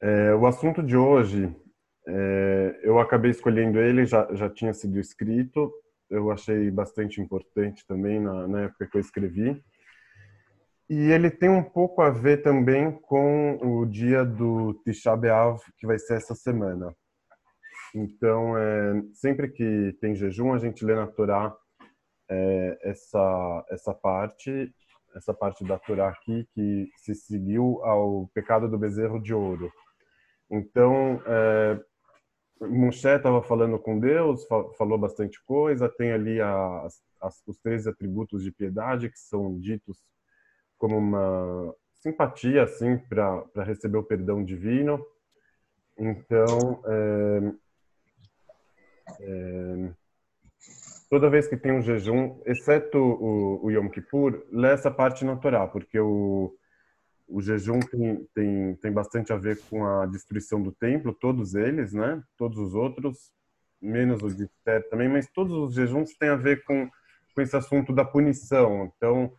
É, o assunto de hoje, é, eu acabei escolhendo ele, já, já tinha sido escrito, eu achei bastante importante também na, na época que eu escrevi. E ele tem um pouco a ver também com o dia do Tisha B'Av, que vai ser essa semana. Então, é, sempre que tem jejum, a gente lê na Torá é, essa, essa parte essa parte da Torá aqui que se seguiu ao pecado do bezerro de ouro. Então, é, Moshe estava falando com Deus, falou bastante coisa, tem ali as, os três atributos de piedade que são ditos como uma simpatia assim para receber o perdão divino. Então, é, é, toda vez que tem um jejum, exceto o, o Yom Kippur, lê essa parte na Torá, porque o, o jejum tem, tem, tem bastante a ver com a destruição do templo, todos eles, né? Todos os outros, menos o de Esther também, mas todos os jejuns têm a ver com, com esse assunto da punição. Então,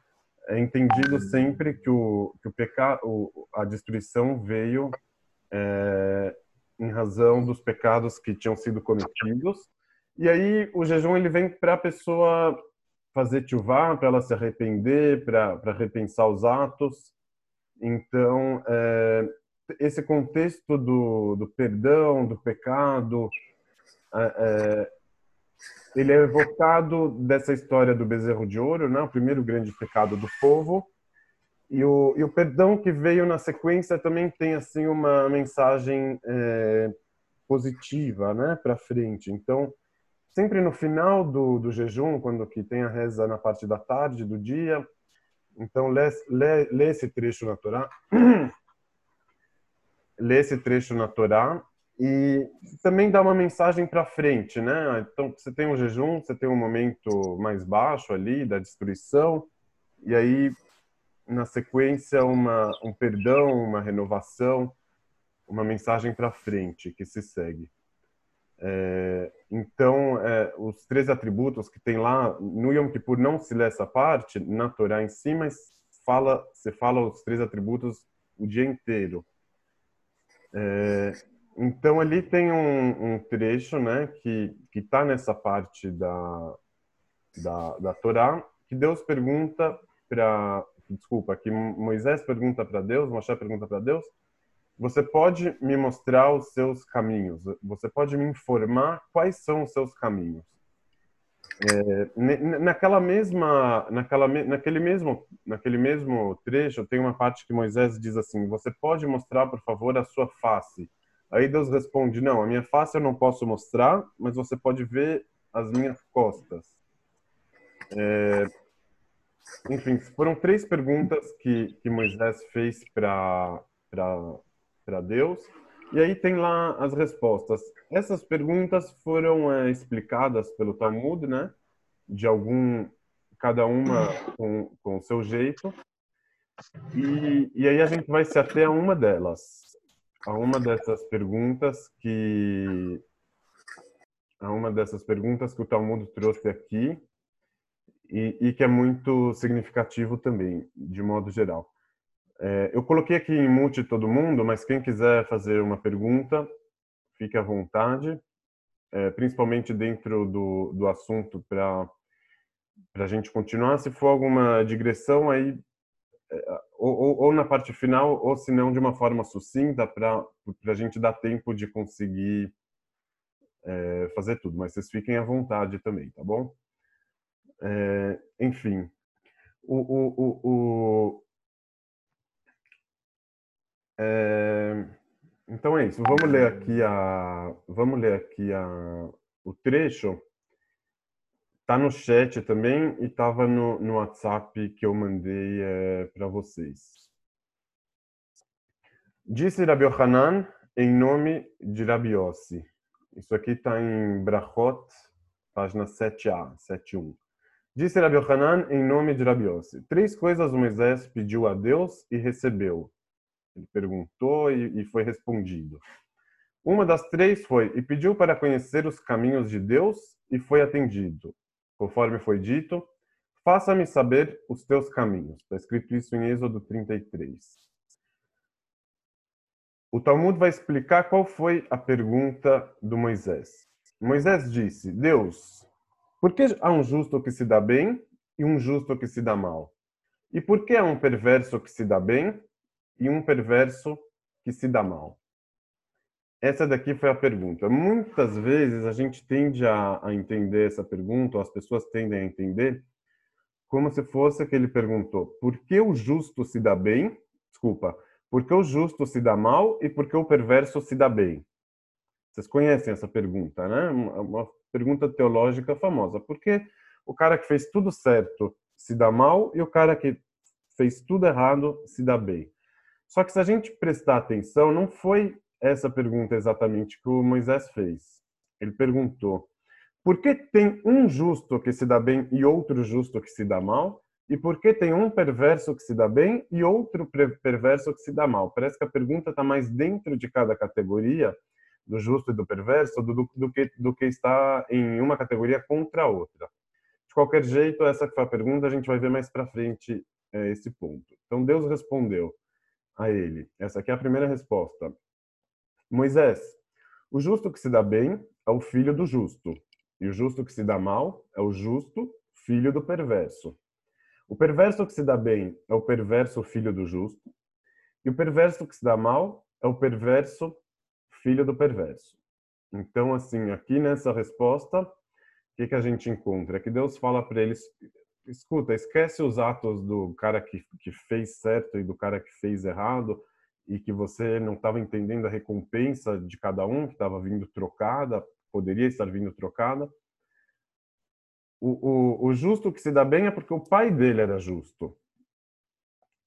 é entendido sempre que o, que o pecado, a destruição veio é, em razão dos pecados que tinham sido cometidos e aí o jejum ele vem para a pessoa fazer tchuvá, para ela se arrepender, para repensar os atos. Então, é, esse contexto do, do perdão, do pecado, é, é, ele é evocado dessa história do bezerro de ouro, né? o primeiro grande pecado do povo. E o, e o perdão que veio na sequência também tem assim uma mensagem é, positiva né? para frente. Então, sempre no final do, do jejum, quando que tem a reza na parte da tarde do dia, então lê, lê, lê esse trecho na Torá, lê esse trecho na Torá e também dá uma mensagem para frente, né? Então você tem um jejum, você tem um momento mais baixo ali da destruição e aí na sequência uma um perdão, uma renovação, uma mensagem para frente que se segue. É, então, é, os três atributos que tem lá, no Yom Kippur não se lê essa parte, na Torá em si, mas fala, você fala os três atributos o dia inteiro. É, então, ali tem um, um, trecho né, que está nessa parte da, da, da Torá, que Deus pergunta para. Desculpa, que Moisés pergunta para Deus, Moshe pergunta para Deus, você pode me mostrar os seus caminhos? Você pode me informar quais são os seus caminhos? É, naquela mesma, naquela, naquele mesmo, naquele mesmo trecho tem uma parte que Moisés diz assim: Você pode mostrar, por favor, a sua face? Aí Deus responde: Não, a minha face eu não posso mostrar, mas você pode ver as minhas costas. É, enfim, foram três perguntas que, que Moisés fez para para Deus. E aí tem lá as respostas. Essas perguntas foram é, explicadas pelo Talmud, né? De algum, cada uma com, com o seu jeito. E, e aí a gente vai se ater a uma delas, a uma dessas perguntas que a uma dessas perguntas que o Talmud trouxe aqui e, e que é muito significativo também, de modo geral. É, eu coloquei aqui em mute todo mundo, mas quem quiser fazer uma pergunta, fique à vontade, é, principalmente dentro do, do assunto para a gente continuar. Se for alguma digressão, aí é, ou, ou, ou, na parte final, ou se não de uma forma sucinta, para a gente dar tempo de conseguir é, fazer tudo. Mas vocês fiquem à vontade também, tá bom? É, enfim, o, o, o, é, então é isso. Vamos ler aqui a, vamos ler aqui a, o trecho. Tá no chat também e estava no, no WhatsApp que eu mandei é, para vocês. Disse Rabi Yohanan em nome de Rabi Yossi. Isso aqui está em Brachot, página 7a, 7.1. Disse Rabi Yohanan em nome de Rabi Yossi. Três coisas Moisés pediu a Deus e recebeu ele perguntou e, e foi respondido. Uma das três foi: e pediu para conhecer os caminhos de Deus e foi atendido. Conforme foi dito, faça-me saber os teus caminhos. Está escrito isso em Êxodo 33. o Talmud vai explicar qual foi a pergunta do Moisés. Moisés disse: Deus, por que há um justo que se dá bem e um justo que se dá mal? E por que há um perverso que se dá bem e um perverso que se dá mal? Essa daqui foi a pergunta. Muitas vezes a gente tende a, a entender essa pergunta, ou as pessoas tendem a entender, como se fosse que ele perguntou: por que o justo se dá bem? Desculpa, por que o justo se dá mal e por que o perverso se dá bem? Vocês conhecem essa pergunta, né? Uma pergunta teológica famosa. Por que o cara que fez tudo certo se dá mal e o cara que fez tudo errado se dá bem? Só que se a gente prestar atenção, não foi essa pergunta exatamente que o Moisés fez. Ele perguntou: por que tem um justo que se dá bem e outro justo que se dá mal? E por que tem um perverso que se dá bem e outro perverso que se dá mal? Parece que a pergunta está mais dentro de cada categoria, do justo e do perverso, do, do, que, do que está em uma categoria contra a outra. De qualquer jeito, essa foi a pergunta, a gente vai ver mais para frente é, esse ponto. Então, Deus respondeu a ele. Essa aqui é a primeira resposta. Moisés, o justo que se dá bem é o filho do justo, e o justo que se dá mal é o justo filho do perverso. O perverso que se dá bem é o perverso filho do justo, e o perverso que se dá mal é o perverso filho do perverso. Então, assim, aqui nessa resposta, o que, que a gente encontra? É que Deus fala para eles: escuta, esquece os atos do cara que, que fez certo e do cara que fez errado, e que você não estava entendendo a recompensa de cada um, que estava vindo trocada, poderia estar vindo trocada. O, o, o, justo que se dá bem é porque o pai dele era justo.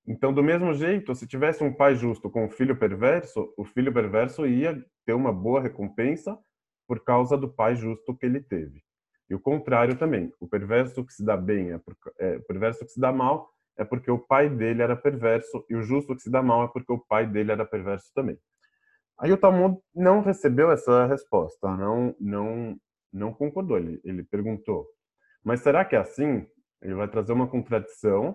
Então, do mesmo jeito, se tivesse um pai justo com um filho perverso, o filho perverso ia ter uma boa recompensa por causa do pai justo que ele teve. E o contrário também. O perverso que se dá bem é, por, é o perverso que se dá mal é porque o pai dele era perverso e o justo que se dá mal é porque o pai dele era perverso também. Aí o Talmud não recebeu essa resposta, não não não concordou. Ele, ele perguntou: mas será que é assim? Ele vai trazer uma contradição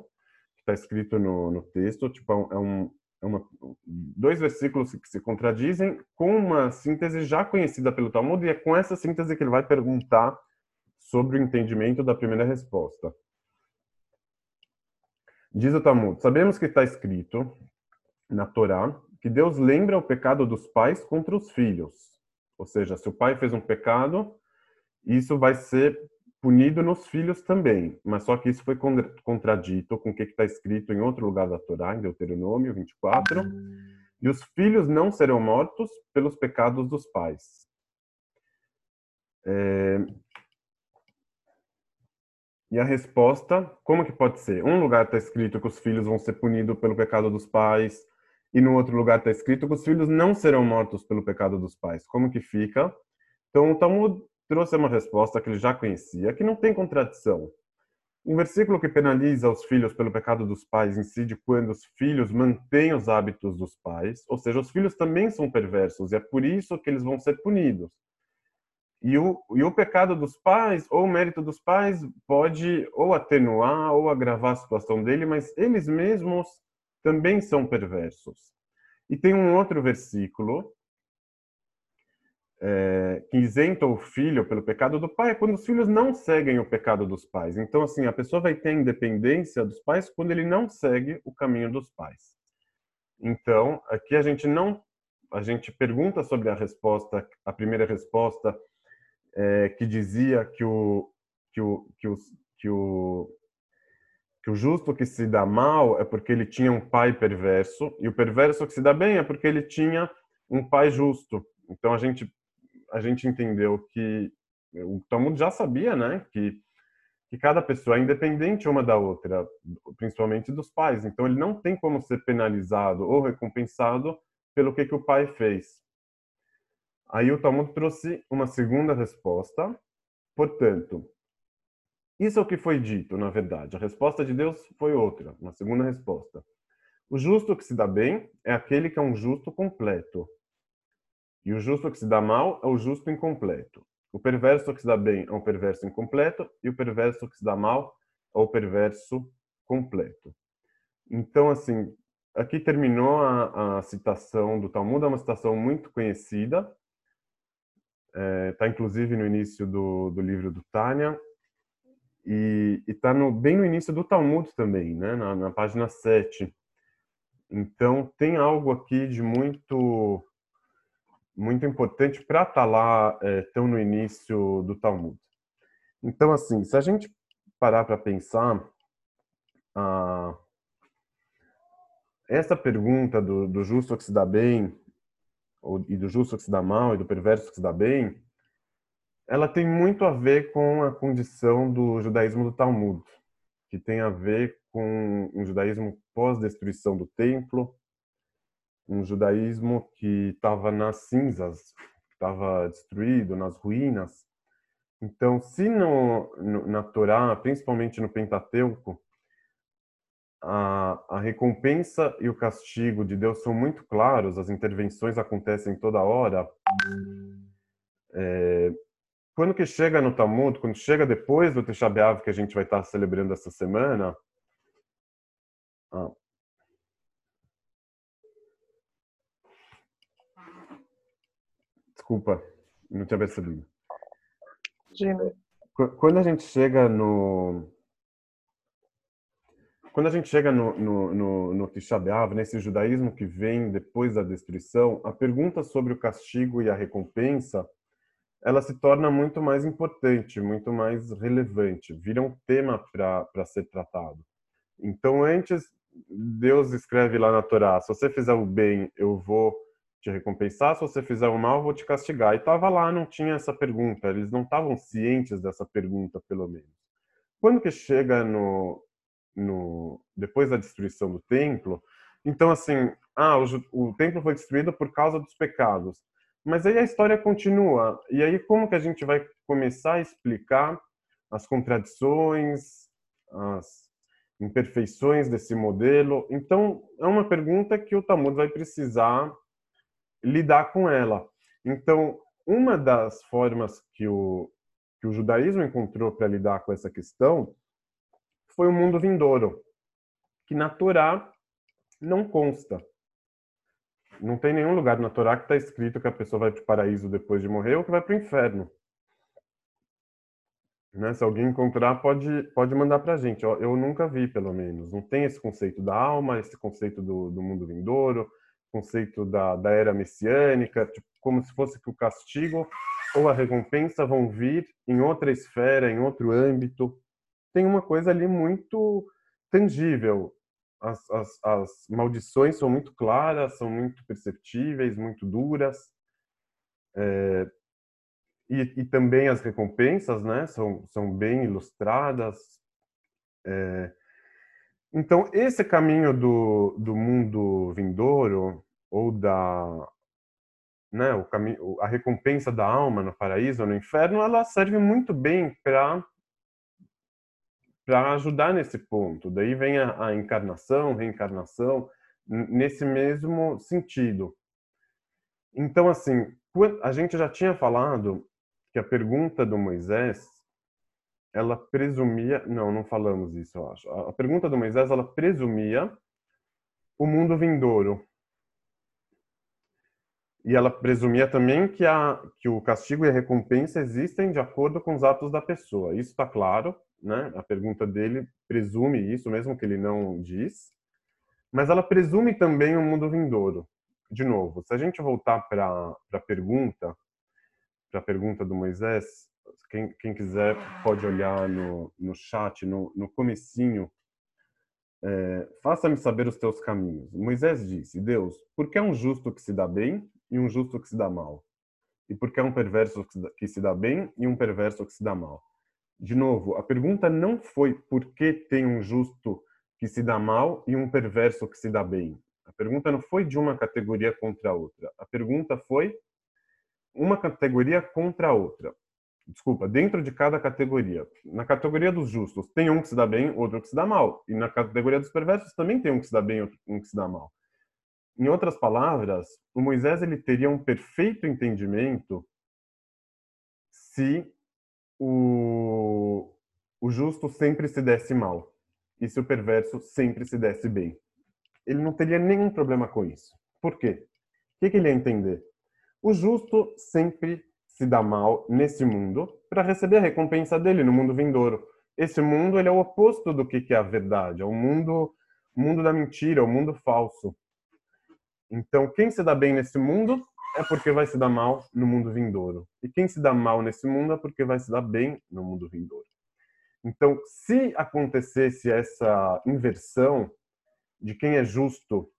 que está escrito no, no texto, tipo é um é uma, dois versículos que se contradizem com uma síntese já conhecida pelo Talmud e é com essa síntese que ele vai perguntar sobre o entendimento da primeira resposta. Diz o Talmud: Sabemos que está escrito na Torá que Deus lembra o pecado dos pais contra os filhos. Ou seja, se o pai fez um pecado, isso vai ser punido nos filhos também. Mas só que isso foi contradito com o que está escrito em outro lugar da Torá, em Deuteronômio 24. E os filhos não serão mortos pelos pecados dos pais. É, e a resposta, como que pode ser? Um lugar está escrito que os filhos vão ser punidos pelo pecado dos pais, e no outro lugar está escrito que os filhos não serão mortos pelo pecado dos pais. Como que fica? Então, o Talmud trouxe uma resposta que ele já conhecia, que não tem contradição. Um versículo que penaliza os filhos pelo pecado dos pais incide quando os filhos mantêm os hábitos dos pais, ou seja, os filhos também são perversos, e é por isso que eles vão ser punidos. E o, e o pecado dos pais, ou o mérito dos pais, pode ou atenuar ou agravar a situação dele, mas eles mesmos também são perversos. E tem um outro versículo é, que isenta o filho pelo pecado do pai, é quando os filhos não seguem o pecado dos pais. Então, assim, a pessoa vai ter independência dos pais quando ele não segue o caminho dos pais. Então, aqui a gente não, a gente pergunta sobre a resposta, a primeira resposta é, que dizia que o, que, o, que, o, que, o, que o justo que se dá mal é porque ele tinha um pai perverso, e o perverso que se dá bem é porque ele tinha um pai justo. Então a gente, a gente entendeu que o Talmud já sabia né, que, que cada pessoa é independente uma da outra, principalmente dos pais. Então ele não tem como ser penalizado ou recompensado pelo que, que o pai fez. Aí o Talmud trouxe uma segunda resposta. Portanto, isso é o que foi dito, na verdade. A resposta de Deus foi outra, uma segunda resposta. O justo que se dá bem é aquele que é um justo completo. E o justo que se dá mal é o justo incompleto. O perverso que se dá bem é um perverso incompleto e o perverso que se dá mal é o perverso completo. Então, assim, aqui terminou a, a, citação do Talmud, é uma citação muito conhecida, está é, tá inclusive no início do, do livro do Tânia, e está bem no início do Talmud também, né, na, na página 7. Então, tem algo aqui de muito muito importante para estar tá lá é, tão no início do Talmud. Então, assim, se a gente parar para pensar, ah, essa pergunta do, do, justo que se dá bem, e do justo que se dá mal, e do perverso que se dá bem, ela tem muito a ver com a condição do judaísmo do Talmud, que tem a ver com um judaísmo pós-destruição do templo, um judaísmo que estava nas cinzas, estava destruído, nas ruínas. Então, se no, no, na Torá, principalmente no Pentateuco, a, a recompensa e o castigo de Deus são muito claros, as intervenções acontecem toda hora. É, quando que chega no Talmud, quando chega depois do Tisha B'Av que a gente vai estar celebrando essa semana, ah, Desculpa, não tinha percebido. Quando a gente chega no. Quando a gente chega no, no, no, no Tisha B'Av, nesse judaísmo que vem depois da destruição, a pergunta sobre o castigo e a recompensa, ela se torna muito mais importante, muito mais relevante, vira um tema para ser tratado. Então, antes, Deus escreve lá na Torá: se você fizer o bem, eu vou te recompensar, se você fizer o mal, vou te castigar. E estava lá, não tinha essa pergunta, eles não estavam cientes dessa pergunta, pelo menos. Quando que chega no, no depois da destruição do templo, então assim, ah, o, o templo foi destruído por causa dos pecados. Mas aí a história continua. E aí como que a gente vai começar a explicar as contradições, as imperfeições desse modelo? Então, é uma pergunta que o Talmud vai precisar lidar com ela. Então, uma das formas que o, que o judaísmo encontrou para lidar com essa questão foi o mundo vindouro, que na Torá não consta. Não tem nenhum lugar na Torá que está escrito que a pessoa vai para o paraíso depois de morrer ou que vai para o inferno. Né? Se alguém encontrar, pode, pode mandar para a gente. Eu nunca vi, pelo menos. Não tem esse conceito da alma, esse conceito do, do mundo vindouro, conceito da, da era messiânica, tipo, como se fosse que o castigo ou a recompensa vão vir em outra esfera, em outro âmbito. Tem uma coisa ali muito tangível. As, as, as maldições são muito claras, são muito perceptíveis, muito duras. É, e, e, também as recompensas, né, são, são bem ilustradas. É, então, esse caminho do, do mundo vindouro, ou da né, o caminho, a recompensa da alma no paraíso ou no inferno, ela serve muito bem para para ajudar nesse ponto. Daí vem a, a encarnação, reencarnação, nesse mesmo sentido. Então, assim, a gente já tinha falado que a pergunta do Moisés, ela presumia, não, não falamos isso, eu acho. A pergunta do Moisés, ela presumia o mundo vindouro, e ela presumia também que, a, que o castigo e a recompensa existem de acordo com os atos da pessoa. Isso está claro, né? A pergunta dele presume isso, mesmo que ele não diz. Mas ela presume também o um mundo vindouro. De novo, se a gente voltar para a pergunta, para a pergunta do Moisés, quem, quem, quiser pode olhar no, no chat, no, no comecinho, é, faça-me saber os teus caminhos. Moisés disse, Deus, por que é um justo que se dá bem e um justo que se dá mal? E por que é um perverso que se dá bem e um perverso que se dá mal? De novo, a pergunta não foi por que tem um justo que se dá mal e um perverso que se dá bem. A pergunta não foi de uma categoria contra a outra. A pergunta foi uma categoria contra a outra. Desculpa, dentro de cada categoria. Na categoria dos justos, tem um que se dá bem, outro que se dá mal. E na categoria dos perversos também tem um que se dá bem, outro um que se dá mal. Em outras palavras, o Moisés ele teria um perfeito entendimento se o, o justo sempre se desse mal e se o perverso sempre se desse bem. ele não teria nenhum problema com isso. Por quê? O que, que ele ia entender? O justo sempre se dá mal nesse mundo para receber a recompensa dele no mundo vindouro. Esse mundo ele é o oposto do que, que é a verdade, é o mundo, mundo da mentira, o mundo falso. Então, quem se dá bem nesse mundo é porque vai se dar mal no mundo vindouro. E quem se dá mal nesse mundo é porque vai se dar bem no mundo vindouro. Então, se acontecesse essa inversão de quem é justo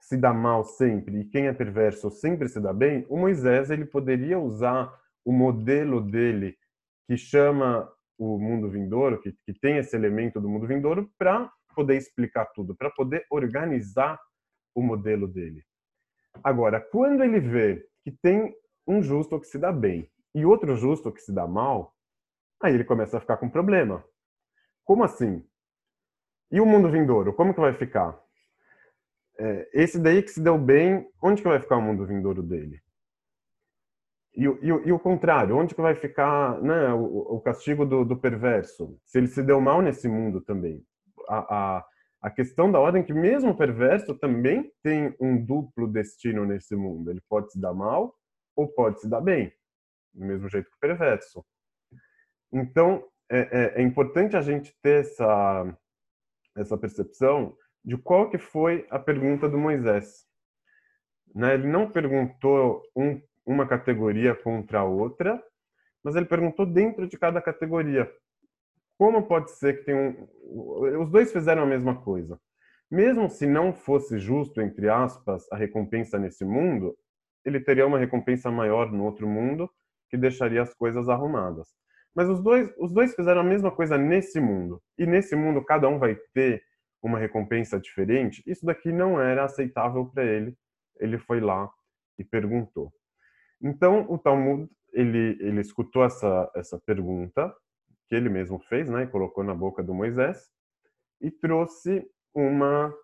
se dá mal sempre e quem é perverso sempre se dá bem, o Moisés ele poderia usar o modelo dele que chama o mundo vindouro, que, que tem esse elemento do mundo vindouro, para poder explicar tudo, para poder organizar o modelo dele. Agora, quando ele vê que tem um justo que se dá bem e outro justo que se dá mal, aí ele começa a ficar com problema. Como assim? E o mundo vindouro, como que vai ficar? É, esse daí que se deu bem, onde que vai ficar o mundo vindouro dele? E, e, e o contrário, onde que vai ficar né, o, o castigo do, do, perverso? Se ele se deu mal nesse mundo também. A, a, a questão da ordem é que mesmo o perverso também tem um duplo destino nesse mundo. Ele pode se dar mal ou pode se dar bem, do mesmo jeito que o perverso. Então, é, é, é importante a gente ter essa, essa percepção de qual que foi a pergunta do Moisés. Né? Ele não perguntou um, uma categoria contra a outra, mas ele perguntou dentro de cada categoria. Como pode ser que tem um... Os dois fizeram a mesma coisa. Mesmo se não fosse justo, entre aspas, a recompensa nesse mundo, ele teria uma recompensa maior no outro mundo que deixaria as coisas arrumadas. Mas os dois, os dois fizeram a mesma coisa nesse mundo. E nesse mundo cada um vai ter uma recompensa diferente, isso daqui não era aceitável para ele. Ele foi lá e perguntou. Então, o Talmud, ele, ele escutou essa, essa pergunta que ele mesmo fez, né, colocou na boca do Moisés, e trouxe uma,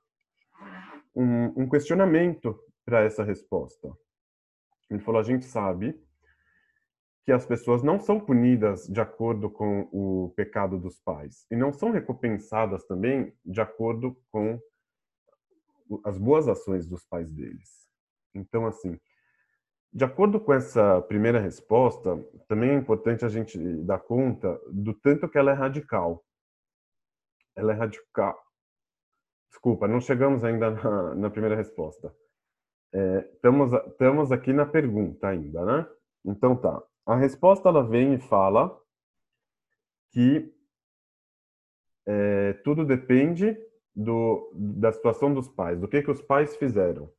um, um questionamento para essa resposta. Ele falou: a gente sabe que as pessoas não são punidas de acordo com o pecado dos pais e não são recompensadas também de acordo com as boas ações dos pais deles. Então, assim, de acordo com essa primeira resposta, também é importante a gente dar conta do tanto que ela é radical. Ela é radical. Desculpa, não chegamos ainda na, na primeira resposta. É, estamos, estamos aqui na pergunta ainda, né? Então tá. A resposta ela vem e fala que é, tudo depende do, da situação dos pais, do que, que os pais fizeram.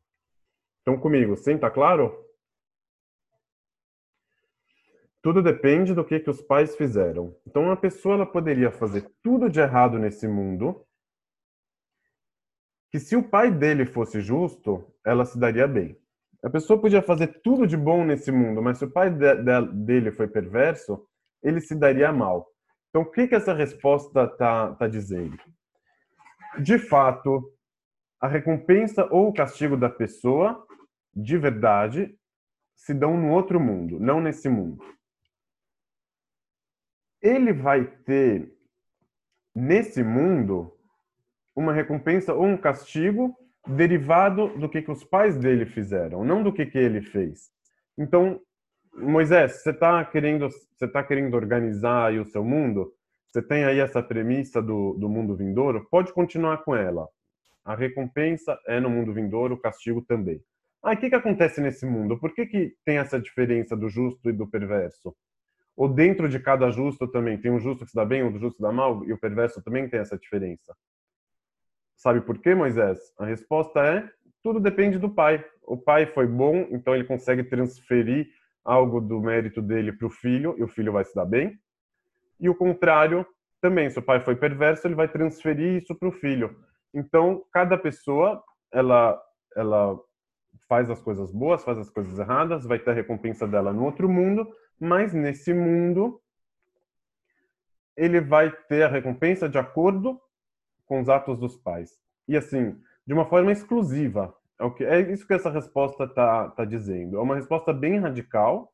Então, comigo, sim, tá claro? Tudo depende do que, que os pais fizeram. Então, uma pessoa ela poderia fazer tudo de errado nesse mundo, que se o pai dele fosse justo, ela se daria bem. A pessoa podia fazer tudo de bom nesse mundo, mas se o pai de, de, dele foi perverso, ele se daria mal. Então, o que, que essa resposta está tá dizendo? De fato, a recompensa ou o castigo da pessoa, de verdade, se dão no outro mundo, não nesse mundo. Ele vai ter, nesse mundo, uma recompensa ou um castigo derivado do que, que os pais dele fizeram, não do que, que ele fez. Então, Moisés, você está querendo, você tá querendo organizar o seu mundo? Você tem aí essa premissa do, do mundo vindouro? Pode continuar com ela. A recompensa é no mundo vindouro, o castigo também. Ah, o que, que acontece nesse mundo? Por que, que tem essa diferença do justo e do perverso? Ou dentro de cada justo também tem um justo que se dá bem, outro justo que se dá mal, e o perverso também tem essa diferença? Sabe por quê, Moisés? A resposta é: tudo depende do pai. O pai foi bom, então ele consegue transferir algo do mérito dele para o filho e o filho vai se dar bem. E o contrário também, se o pai foi perverso, ele vai transferir isso para o filho. Então, cada pessoa, ela, ela faz as coisas boas, faz as coisas erradas, vai ter a recompensa dela no outro mundo, mas nesse mundo ele vai ter a recompensa de acordo com os atos dos pais. E assim, de uma forma exclusiva. É, é isso que essa resposta está tá dizendo. É uma resposta bem radical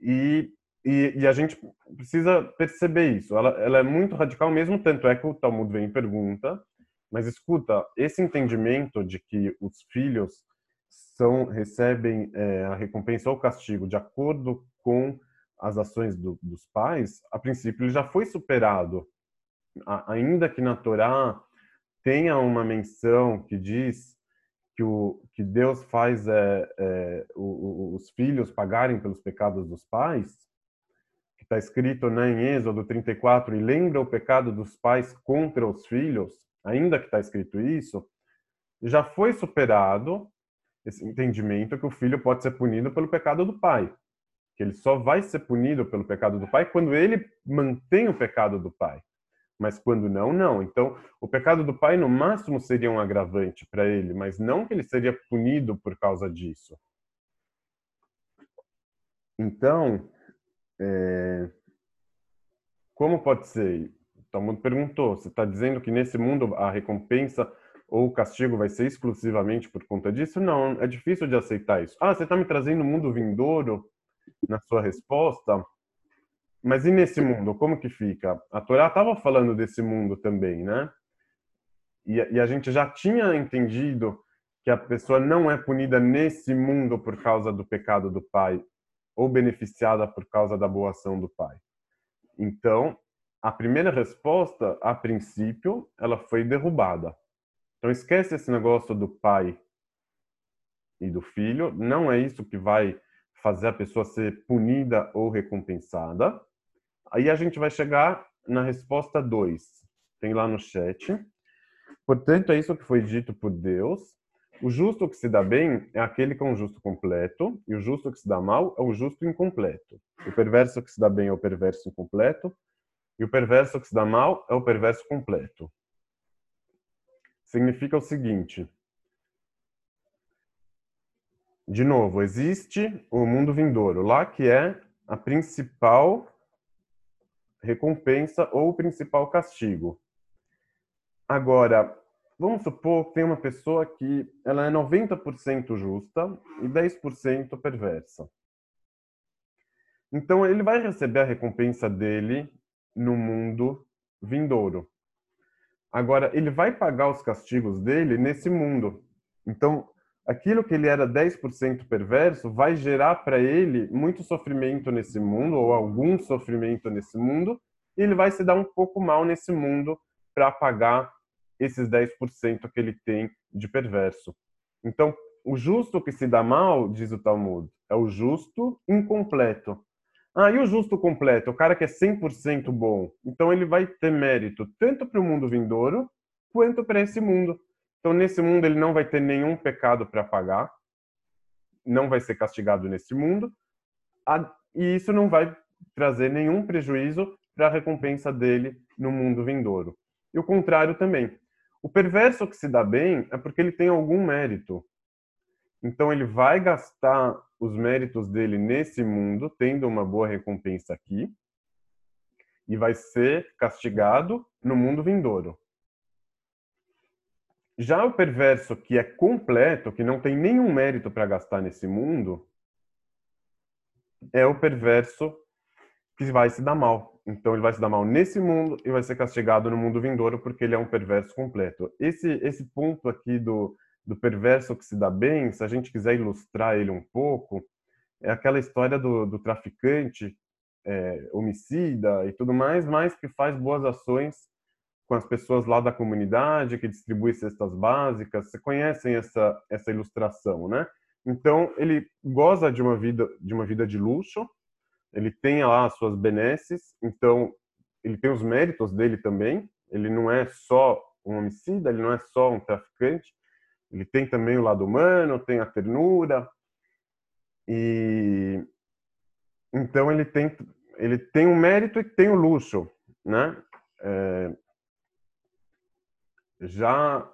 e, e, e, a gente precisa perceber isso. Ela, ela é muito radical mesmo, tanto é que o Talmud vem e pergunta Mas escuta, esse entendimento de que os filhos são recebem é, a recompensa ou castigo de acordo com as ações do, dos pais, a princípio ele já foi superado. A, ainda que na Torá tenha uma menção que diz que, o, que Deus faz é, é, o, os filhos pagarem pelos pecados dos pais, que está escrito né, em Êxodo 34, e lembra o pecado dos pais contra os filhos, ainda que está escrito isso, já foi superado esse entendimento que o filho pode ser punido pelo pecado do pai. Que ele só vai ser punido pelo pecado do pai quando ele mantém o pecado do pai. Mas quando não, não. Então, o pecado do pai, no máximo, seria um agravante para ele, mas não que ele seria punido por causa disso. Então, é... como pode ser? Todo mundo perguntou. Você está dizendo que nesse mundo a recompensa ou o castigo vai ser exclusivamente por conta disso? Não, é difícil de aceitar isso. Ah, você está me trazendo o mundo vindouro na sua resposta, mas e nesse mundo, como que fica? A Torá estava falando desse mundo também, né? E, e, a gente já tinha entendido que a pessoa não é punida nesse mundo por causa do pecado do pai ou beneficiada por causa da boa ação do pai. Então, a primeira resposta, a princípio, ela foi derrubada. Então esquece esse negócio do pai e do filho, não é isso que vai fazer a pessoa ser punida ou recompensada. Aí a gente vai chegar na resposta 2. Tem lá no chat. Portanto, é isso que foi dito por Deus. O justo que se dá bem é aquele que é um justo completo, e o justo que se dá mal é o justo incompleto. O perverso que se dá bem é o perverso incompleto, e o perverso que se dá mal é o perverso completo significa o seguinte. De novo, existe o mundo vindouro, lá que é a principal recompensa ou o principal castigo. Agora, vamos supor que tem uma pessoa que ela é 90% justa e 10% perversa. Então ele vai receber a recompensa dele no mundo vindouro. Agora, ele vai pagar os castigos dele nesse mundo. Então, aquilo que ele era 10% perverso vai gerar para ele muito sofrimento nesse mundo, ou algum sofrimento nesse mundo, e ele vai se dar um pouco mal nesse mundo para pagar esses 10% que ele tem de perverso. Então, o justo que se dá mal, diz o Talmud, é o justo incompleto. Ah, e o justo completo, o cara que é 100% bom. Então ele vai ter mérito tanto para o mundo vindouro quanto para esse mundo. Então nesse mundo ele não vai ter nenhum pecado para pagar, não vai ser castigado nesse mundo, e isso não vai trazer nenhum prejuízo para a recompensa dele no mundo vindouro. E o contrário também. O perverso que se dá bem é porque ele tem algum mérito. Então ele vai gastar os méritos dele nesse mundo, tendo uma boa recompensa aqui, e vai ser castigado no mundo vindouro. Já o perverso que é completo, que não tem nenhum mérito para gastar nesse mundo, é o perverso que vai se dar mal. Então ele vai se dar mal nesse mundo e vai ser castigado no mundo vindouro porque ele é um perverso completo. Esse esse ponto aqui do do perverso que se dá bem, se a gente quiser ilustrar ele um pouco, é aquela história do, do traficante é, homicida e tudo mais, mas que faz boas ações com as pessoas lá da comunidade, que distribui cestas básicas. Você conhecem essa essa ilustração, né? Então ele goza de uma vida de uma vida de luxo, ele tem lá as suas benesses, então ele tem os méritos dele também. Ele não é só um homicida, ele não é só um traficante, ele tem também o lado humano, tem a ternura. E então ele tem ele tem o mérito e tem o luxo, né? É, já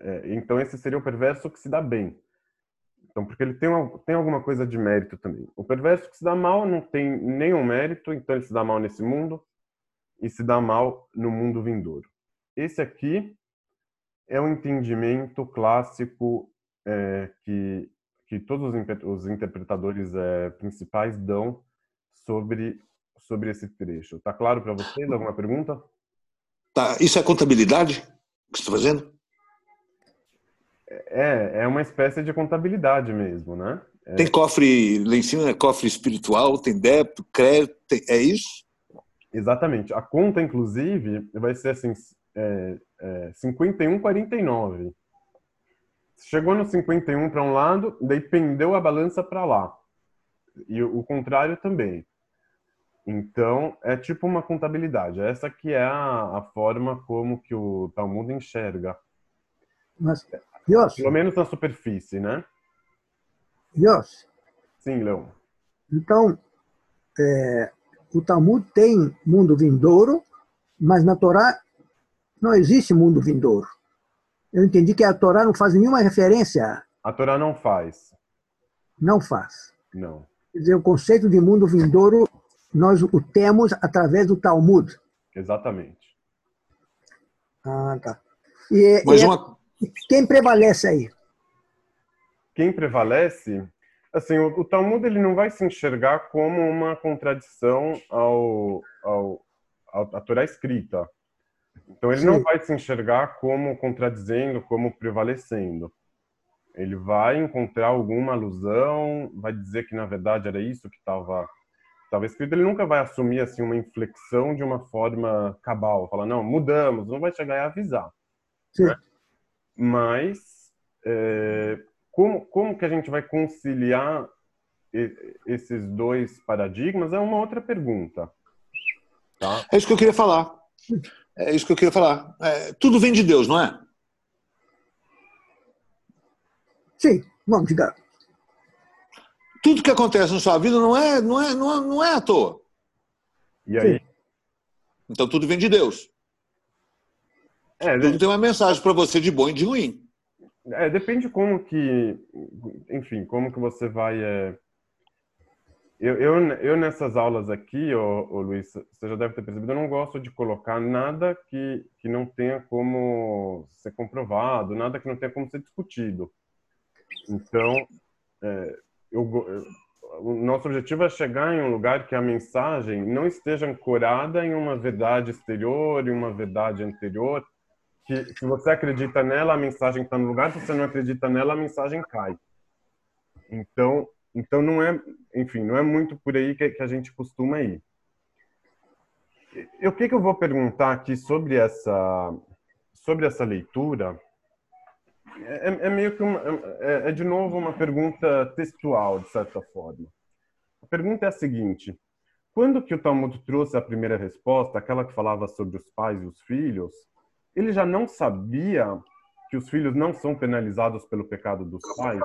é, então esse seria o perverso que se dá bem. Então porque ele tem tem alguma coisa de mérito também. O perverso que se dá mal não tem nenhum mérito, então ele se dá mal nesse mundo e se dá mal no mundo vindouro. Esse aqui é um entendimento clássico é, que, que todos os interpretadores é, principais dão sobre, sobre esse trecho. Tá claro para vocês? Alguma pergunta? Tá. Isso é contabilidade que você está fazendo? É, é uma espécie de contabilidade mesmo, né? É... Tem cofre lá em cima, é cofre espiritual, tem débito, crédito, tem... é isso? Exatamente. A conta, inclusive, vai ser assim, é, é, 51,49. Chegou no 51 para um lado, daí pendeu a balança para lá. E o contrário também. Então, é tipo uma contabilidade. Essa que é a, a forma como que o Talmud enxerga. Mas, Pelo menos na superfície, né? Yos, Sim, Leão. então, é, o Talmud tem mundo vindouro, mas na Torá não existe mundo vindouro. Eu entendi que a Torá não faz nenhuma referência, A Torá não faz. não faz. Não. Quer dizer, o conceito de mundo vindouro nós o temos através do Talmud. Exatamente. Ah, tá. E, Mas e uma, quem prevalece aí? Quem prevalece, assim, o, o Talmud ele não vai se enxergar como uma contradição ao, ao, ao à Torá escrita. Então ele não Sim. vai se enxergar como contradizendo, como prevalecendo. Ele vai encontrar alguma alusão, vai dizer que na verdade era isso que estava estava escrito. Ele nunca vai assumir assim uma inflexão de uma forma cabal, falar não, mudamos, não vai chegar e avisar. Sim. Mas é, como como que a gente vai conciliar esses dois paradigmas é uma outra pergunta. Tá? é isso que eu queria falar. É isso que eu queria falar. É, tudo vem de Deus, não é? Sim, vamos diga. Tudo que acontece na sua vida não é, não é, não é, não é à toa. E aí, Então tudo vem de Deus. é, Tudo tem uma mensagem para você de bom e de ruim. É, depende como que, enfim, como que você vai. é, Eu, eu, eu nessas aulas aqui, ô, ô Luiz, você já deve ter percebido, eu não gosto de colocar nada que, que não tenha como ser comprovado, nada que não tenha como ser discutido. Então, é, eu, eu- o nosso objetivo é chegar em um lugar que a mensagem não esteja ancorada em uma verdade exterior, em uma verdade anterior, que se você acredita nela, a mensagem está no lugar, se você não acredita nela, a mensagem cai. Então, então não é, enfim, não é muito por aí que, que a gente costuma ir. E o que, que eu vou perguntar aqui sobre essa, sobre essa leitura? É, é meio que uma, é, é de novo uma pergunta textual, de certa forma. A pergunta é a seguinte: quando que o Talmud trouxe a primeira resposta, aquela que falava sobre os pais e os filhos, ele já não sabia que os filhos não são penalizados pelo pecado dos pais?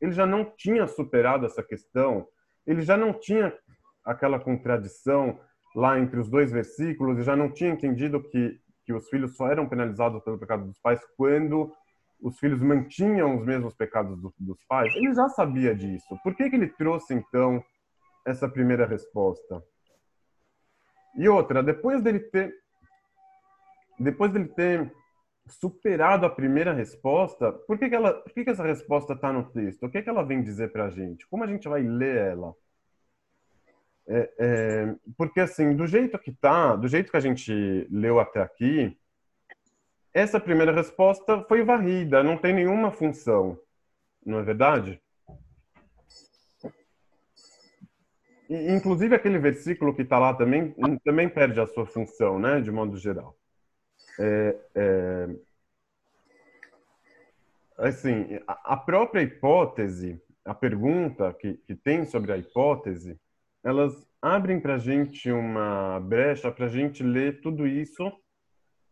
Ele já não tinha superado essa questão? Ele já não tinha aquela contradição lá entre os dois versículos? Ele já não tinha entendido que, que os filhos só eram penalizados pelo pecado dos pais quando os filhos mantinham os mesmos pecados do- dos pais? Ele já sabia disso. Por que, que ele trouxe, então, essa primeira resposta? E outra, depois dele ter depois dele ter superado a primeira resposta, por que, que, ela, por que, que essa resposta está no texto? O que, que ela vem dizer para a gente? Como a gente vai ler ela? É, é, porque, assim, do jeito que tá, do jeito que a gente leu até aqui, essa primeira resposta foi varrida, não tem nenhuma função, não é verdade? Inclusive, aquele versículo que está lá também, também perde a sua função, né, de modo geral. É, é, assim, a própria hipótese, a pergunta que, que tem sobre a hipótese, elas abrem para a gente uma brecha para a gente ler tudo isso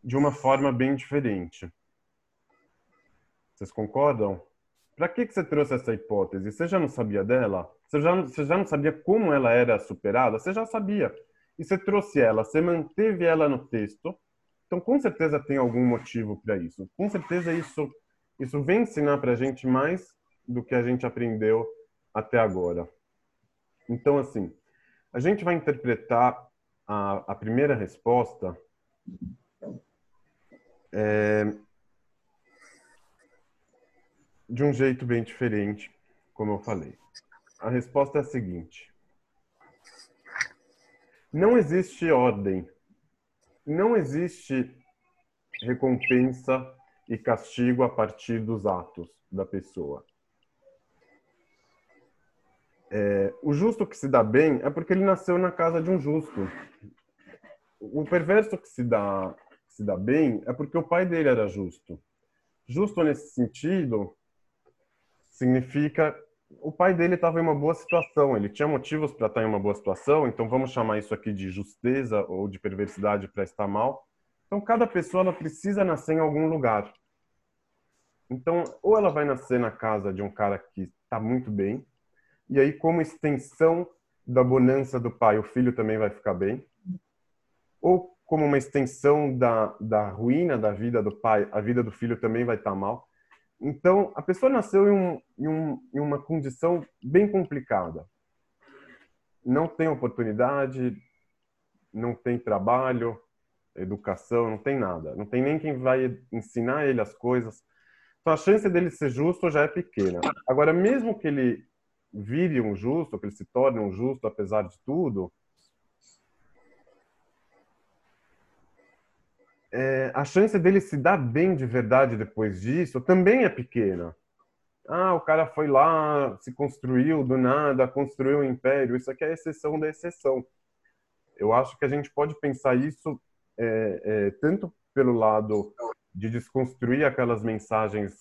de uma forma bem diferente. Vocês concordam? Para que, que você trouxe essa hipótese? Você já não sabia dela? Você já, você já não sabia como ela era superada? Você já sabia. E você trouxe ela, você manteve ela no texto. Então, com certeza tem algum motivo para isso. Com certeza isso, isso vem ensinar para a gente mais do que a gente aprendeu até agora. Então, assim, a gente vai interpretar a, a primeira resposta é, de um jeito bem diferente, como eu falei. A resposta é a seguinte: não existe ordem, não existe recompensa e castigo a partir dos atos da pessoa. É, o justo que se dá bem é porque ele nasceu na casa de um justo. O perverso que se dá, que se dá bem é porque o pai dele era justo. Justo nesse sentido significa o pai dele estava em uma boa situação, ele tinha motivos para estar em uma boa situação, então vamos chamar isso aqui de justeza ou de perversidade para estar mal. Então cada pessoa ela precisa nascer em algum lugar. Então, ou ela vai nascer na casa de um cara que está muito bem, e aí como extensão da bonança do pai, o filho também vai ficar bem, ou como uma extensão da, da ruína da vida do pai, a vida do filho também vai estar tá mal. Então, a pessoa nasceu em, um, em, um, em uma condição bem complicada. Não tem oportunidade, não tem trabalho, educação, não tem nada. Não tem nem quem vai ensinar ele as coisas. Então, a chance dele ser justo já é pequena. Agora, mesmo que ele vire um justo, que ele se torne um justo apesar de tudo, é, a chance dele se dar bem de verdade depois disso também é pequena. Ah, o cara foi lá, se construiu do nada, construiu um império. Isso aqui é a exceção da exceção. Eu acho que a gente pode pensar isso é, é, tanto pelo lado de desconstruir aquelas mensagens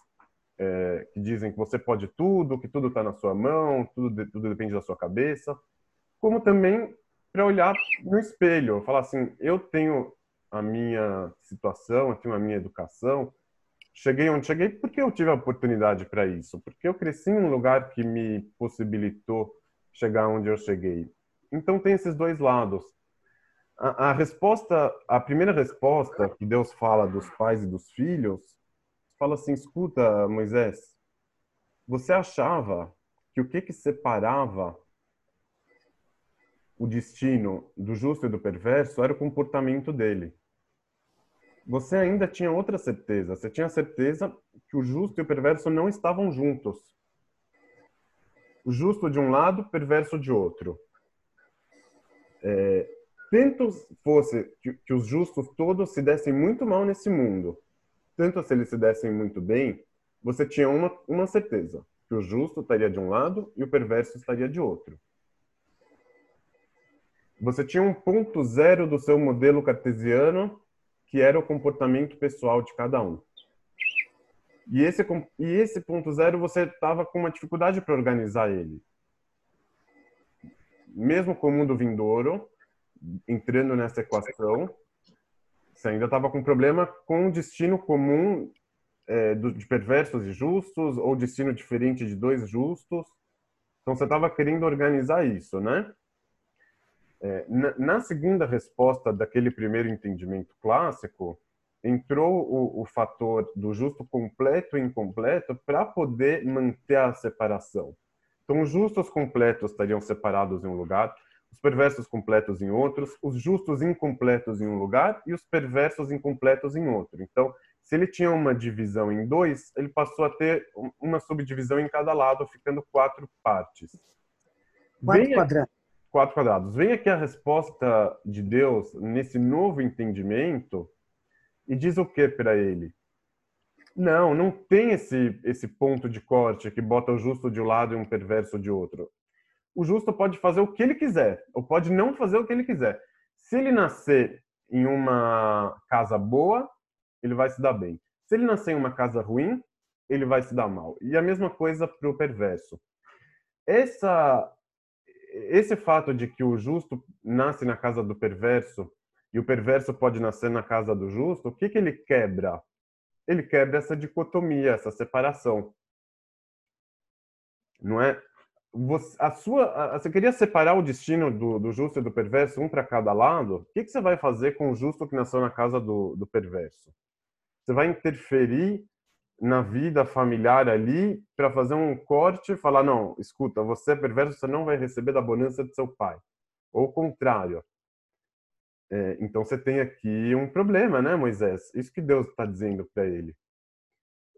é, que dizem que você pode tudo, que tudo está na sua mão, tudo, tudo depende da sua cabeça, como também para olhar no espelho, falar assim, eu tenho a minha situação, a minha educação. Cheguei onde cheguei porque eu tive a oportunidade para isso, porque eu cresci em um lugar que me possibilitou chegar onde eu cheguei. Então tem esses dois lados. A, a resposta, a primeira resposta que Deus fala dos pais e dos filhos, fala assim: escuta, Moisés, você achava que o que que separava o destino do justo e do perverso era o comportamento dele você ainda tinha outra certeza. Você tinha certeza que o justo e o perverso não estavam juntos. O justo de um lado, perverso de outro. É, tanto fosse que, que os justos todos se dessem muito mal nesse mundo, tanto se eles se dessem muito bem, você tinha uma, uma certeza, que o justo estaria de um lado e o perverso estaria de outro. Você tinha um ponto zero do seu modelo cartesiano que era o comportamento pessoal de cada um. E esse, e esse ponto zero você estava com uma dificuldade para organizar ele. Mesmo com o mundo vindouro, entrando nessa equação, você ainda estava com problema com o destino comum é, de perversos e justos, ou destino diferente de dois justos. Então você estava querendo organizar isso, né? É, na, na, segunda resposta daquele primeiro entendimento clássico, entrou o, o fator do justo completo e incompleto para poder manter a separação. Então, os justos completos estariam separados em um lugar, os perversos completos em outros, os justos incompletos em um lugar e os perversos incompletos em outro. Então, se ele tinha uma divisão em dois, ele passou a ter uma subdivisão em cada lado, ficando quatro partes. Quatro quadrados quatro quadrados. Vem aqui a resposta de Deus nesse novo entendimento e diz o que para ele? Não, não tem esse, esse ponto de corte que bota o justo de um lado e um perverso de outro. O justo pode fazer o que ele quiser, ou pode não fazer o que ele quiser. Se ele nascer em uma casa boa, ele vai se dar bem. Se ele nascer em uma casa ruim, ele vai se dar mal. E a mesma coisa para o perverso. Essa esse fato de que o justo nasce na casa do perverso e o perverso pode nascer na casa do justo, o que, que ele quebra? Ele quebra essa dicotomia, essa separação. Não é? Você, a sua, a, você queria separar o destino do, do justo e do perverso, um para cada lado? O que, que você vai fazer com o justo que nasceu na casa do, do perverso? Você vai interferir na vida familiar ali para fazer um corte e falar: não, escuta, você é perverso, você não vai receber da bonança de seu pai. Ou o contrário. É, então você tem aqui um problema, né, Moisés? Isso que Deus está dizendo para ele.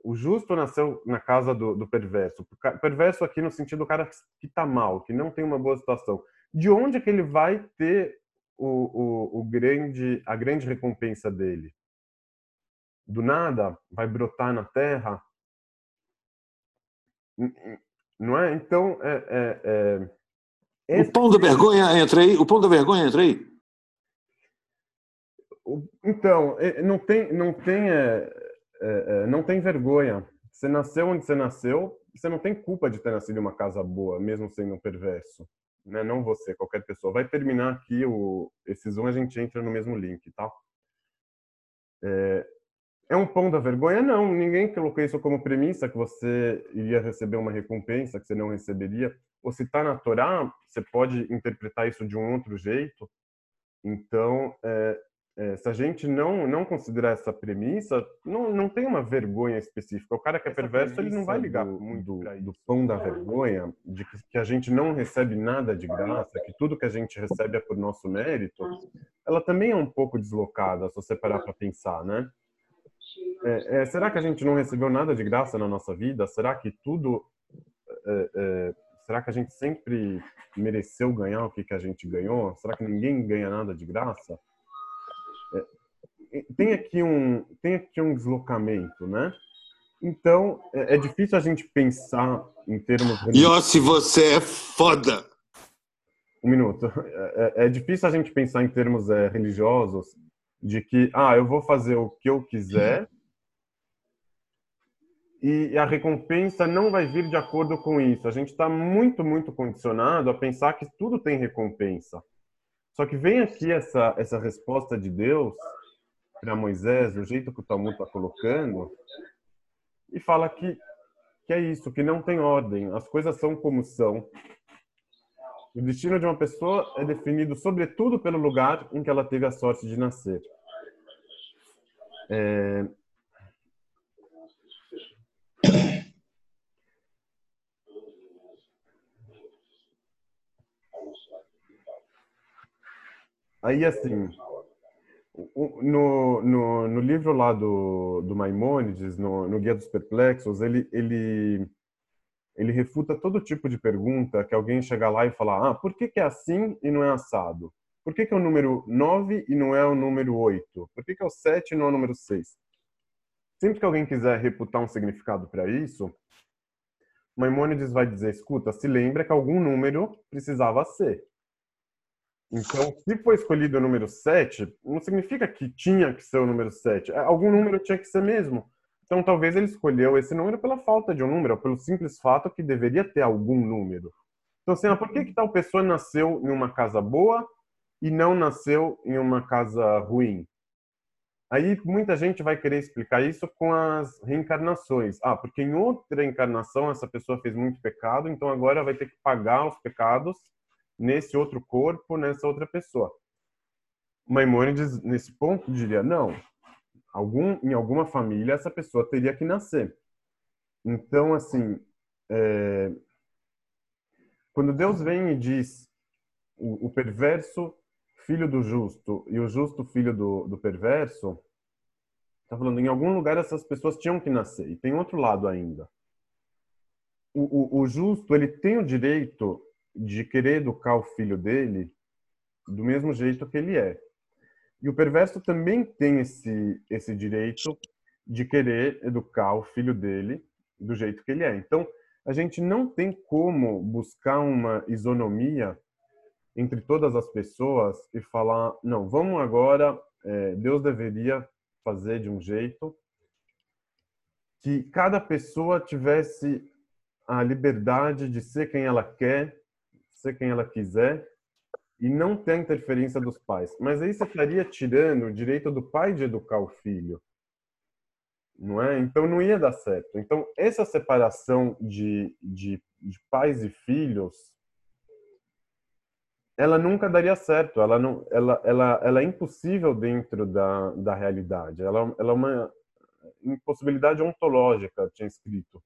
O justo nasceu na casa do, do perverso. Perverso aqui no sentido do cara que está mal, que não tem uma boa situação. De onde é que ele vai ter o, o, o grande, a grande recompensa dele? Do nada vai brotar na Terra, não é? Então, é, é, é... o pão da vergonha entra aí. O pão da vergonha entra aí. Então, não tem, não tem, é, é, não tem vergonha. Você nasceu onde você nasceu, você não tem culpa de ter nascido em uma casa boa, mesmo sendo um perverso. Né? Não você, qualquer pessoa. Vai terminar aqui o, esse Zoom, a gente entra no mesmo link, tá? É, é um pão da vergonha? Não, ninguém colocou isso como premissa que você iria receber uma recompensa que você não receberia. Ou se está na Torá, você pode interpretar isso de um outro jeito. Então, é, é, se a gente não não considerar essa premissa, não, não tem uma vergonha específica. O cara que é perverso, ele não vai ligar do, muito do, do pão da vergonha, de que, que, a gente não recebe nada de graça, que tudo que a gente recebe é por nosso mérito. Ela também é um pouco deslocada, se você parar para pensar, né? É, é, será que a gente não recebeu nada de graça na nossa vida? Será que tudo é, é, será que a gente sempre mereceu ganhar o que, que a gente ganhou? Será que ninguém ganha nada de graça? tem aqui um tem aqui um deslocamento, né? Então é, é difícil a gente pensar em termos. Yossi, você é foda. Um minuto. É, é, é, difícil a gente pensar em termos é, religiosos de que ah eu vou fazer o que eu quiser e a recompensa não vai vir de acordo com isso. A gente está muito muito condicionado a pensar que tudo tem recompensa. Só que vem aqui essa essa resposta de Deus para Moisés, do jeito que o Talmud está colocando, e fala que, que é isso, que não tem ordem, as coisas são como são. O destino de uma pessoa é definido, sobretudo, pelo lugar em que ela teve a sorte de nascer. É... Aí, assim, no, no, no, livro lá do, do Maimônides, no, no Guia dos Perplexos, ele, ele, ele refuta todo tipo de pergunta que alguém chega lá e fala ah, por que, que é assim e não é assado? Por que, que é o número 9 e não é o número 8? Por que, que é o 7 e não é o número 6? Sempre que alguém quiser reputar um significado para isso, Maimônides vai dizer, escuta, se lembra que algum número precisava ser. Então, se foi escolhido o número 7, não significa que tinha que ser o número 7. É, algum número tinha que ser mesmo. Então, talvez ele escolheu esse número pela falta de um número, pelo simples fato que deveria ter algum número. Então, assim, por que, que tal pessoa nasceu em uma casa boa e não nasceu em uma casa ruim? Aí muita gente vai querer explicar isso com as reencarnações. Ah, porque em outra encarnação essa pessoa fez muito pecado, então agora vai ter que pagar os pecados nesse outro corpo, nessa outra pessoa. Maimônides, nesse ponto, diria: não, algum, em alguma família essa pessoa teria que nascer. Então, assim, é... quando Deus vem e diz o, o, perverso filho do justo e o justo filho do, do perverso, está falando em algum lugar essas pessoas tinham que nascer. E tem outro lado ainda. O, o, o justo ele tem o direito de querer educar o filho dele do mesmo jeito que ele é. E o perverso também tem esse, esse direito de querer educar o filho dele do jeito que ele é. Então, a gente não tem como buscar uma isonomia entre todas as pessoas e falar, não, vamos agora, é, Deus deveria fazer de um jeito que cada pessoa tivesse a liberdade de ser quem ela quer ser quem ela quiser e não ter interferência dos pais. Mas aí você estaria tirando o direito do pai de educar o filho. Não é? Então não ia dar certo. Então essa separação de, de, de pais e filhos ela nunca daria certo. Ela não, ela, ela, ela é impossível dentro da, da realidade. Ela, ela é uma impossibilidade ontológica, tinha escrito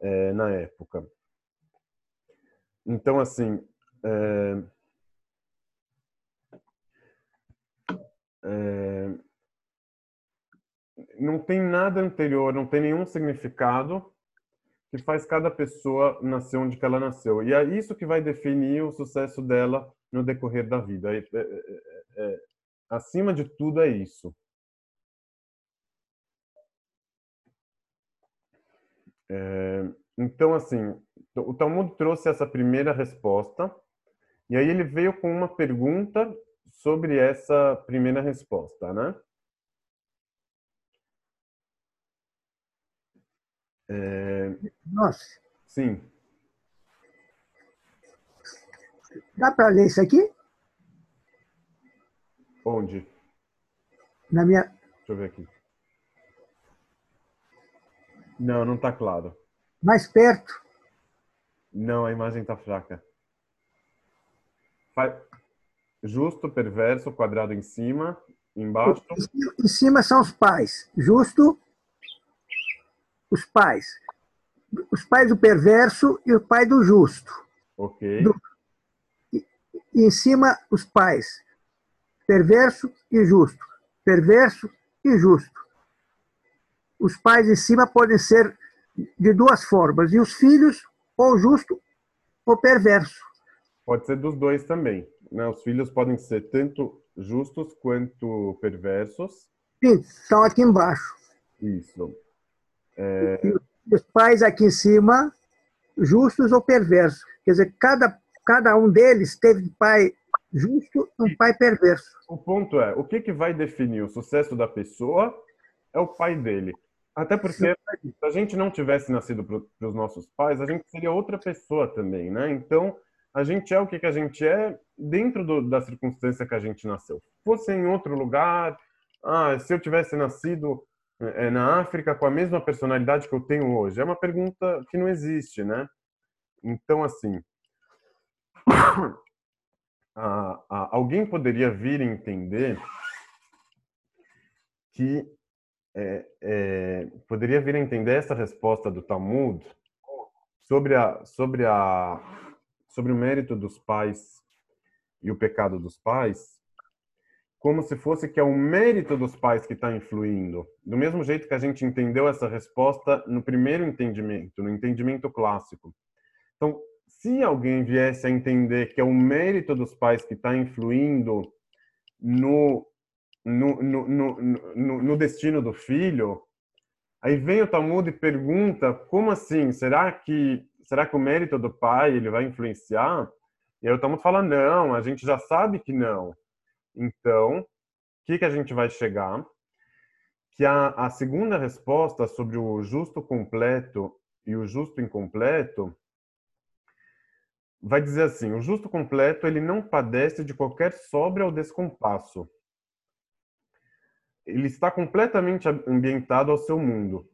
é, na época. Então, assim, é, é, não tem nada anterior, não tem nenhum significado que faz cada pessoa nascer onde ela nasceu. E é isso que vai definir o sucesso dela no decorrer da vida. É, é, é, é, é acima de tudo, é isso. então, assim, o Talmud trouxe essa primeira resposta, e aí ele veio com uma pergunta sobre essa primeira resposta, né? É... Nossa. Sim. Dá para ler isso aqui? Onde? Na minha. Deixa eu ver aqui. Não, não está claro. Mais perto. Não, a imagem está fraca. Justo, perverso, quadrado em cima, embaixo. Em cima são os pais. Justo, os pais. Os pais do perverso e o pai do justo. Ok. Do, e, em cima, os pais. Perverso e justo. Perverso e justo. Os pais em cima podem ser de duas formas, e os filhos, ou justo ou perverso. Pode ser dos dois também. Né? Os filhos podem ser tanto justos quanto perversos. Sim, estão aqui embaixo. Isso. É... Os pais aqui em cima, justos ou perversos. Quer dizer, cada, cada um deles teve pai justo e um pai perverso. O ponto é, o que, que vai definir o sucesso da pessoa é o pai dele. Até porque se a gente não tivesse nascido para os nossos pais, a gente seria outra pessoa também, né? Então, a gente é o que, que a gente é dentro do, da circunstância que a gente nasceu. Fosse em outro lugar, ah, se eu tivesse nascido na África com a mesma personalidade que eu tenho hoje, é uma pergunta que não existe, né? Então, assim, a, a, alguém poderia vir entender que é, é, poderia vir entender essa resposta do Talmud sobre a sobre a sobre o mérito dos pais e o pecado dos pais como se fosse que é o mérito dos pais que está influindo do mesmo jeito que a gente entendeu essa resposta no primeiro entendimento no entendimento clássico então se alguém viesse a entender que é o mérito dos pais que está influindo no no, no, no, no, destino do filho, aí vem o Talmud e pergunta, como assim? Será que será que o mérito do pai ele vai influenciar? E aí o Talmud fala, não, a gente já sabe que não. Então, o que, que a gente vai chegar? Que a, a segunda resposta sobre o justo completo e o justo incompleto vai dizer assim, o justo completo ele não padece de qualquer sobra ou descompasso ele está completamente ambientado ao seu mundo.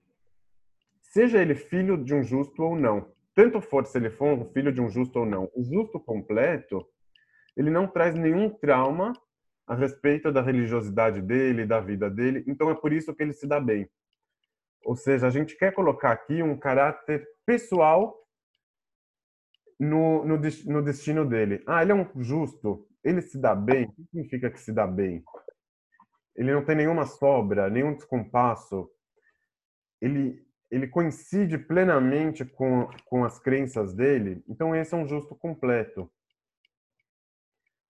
Seja ele filho de um justo ou não. Tanto for se ele for filho de um justo ou não. O justo completo, ele não traz nenhum trauma a respeito da religiosidade dele, da vida dele. Então é por isso que ele se dá bem. Ou seja, a gente quer colocar aqui um caráter pessoal no, no, no destino dele. Ah, ele é um justo, ele se dá bem. O que significa que se dá bem? ele não tem nenhuma sobra, nenhum descompasso. Ele, ele coincide plenamente com, com as crenças dele. Então, esse é um justo completo.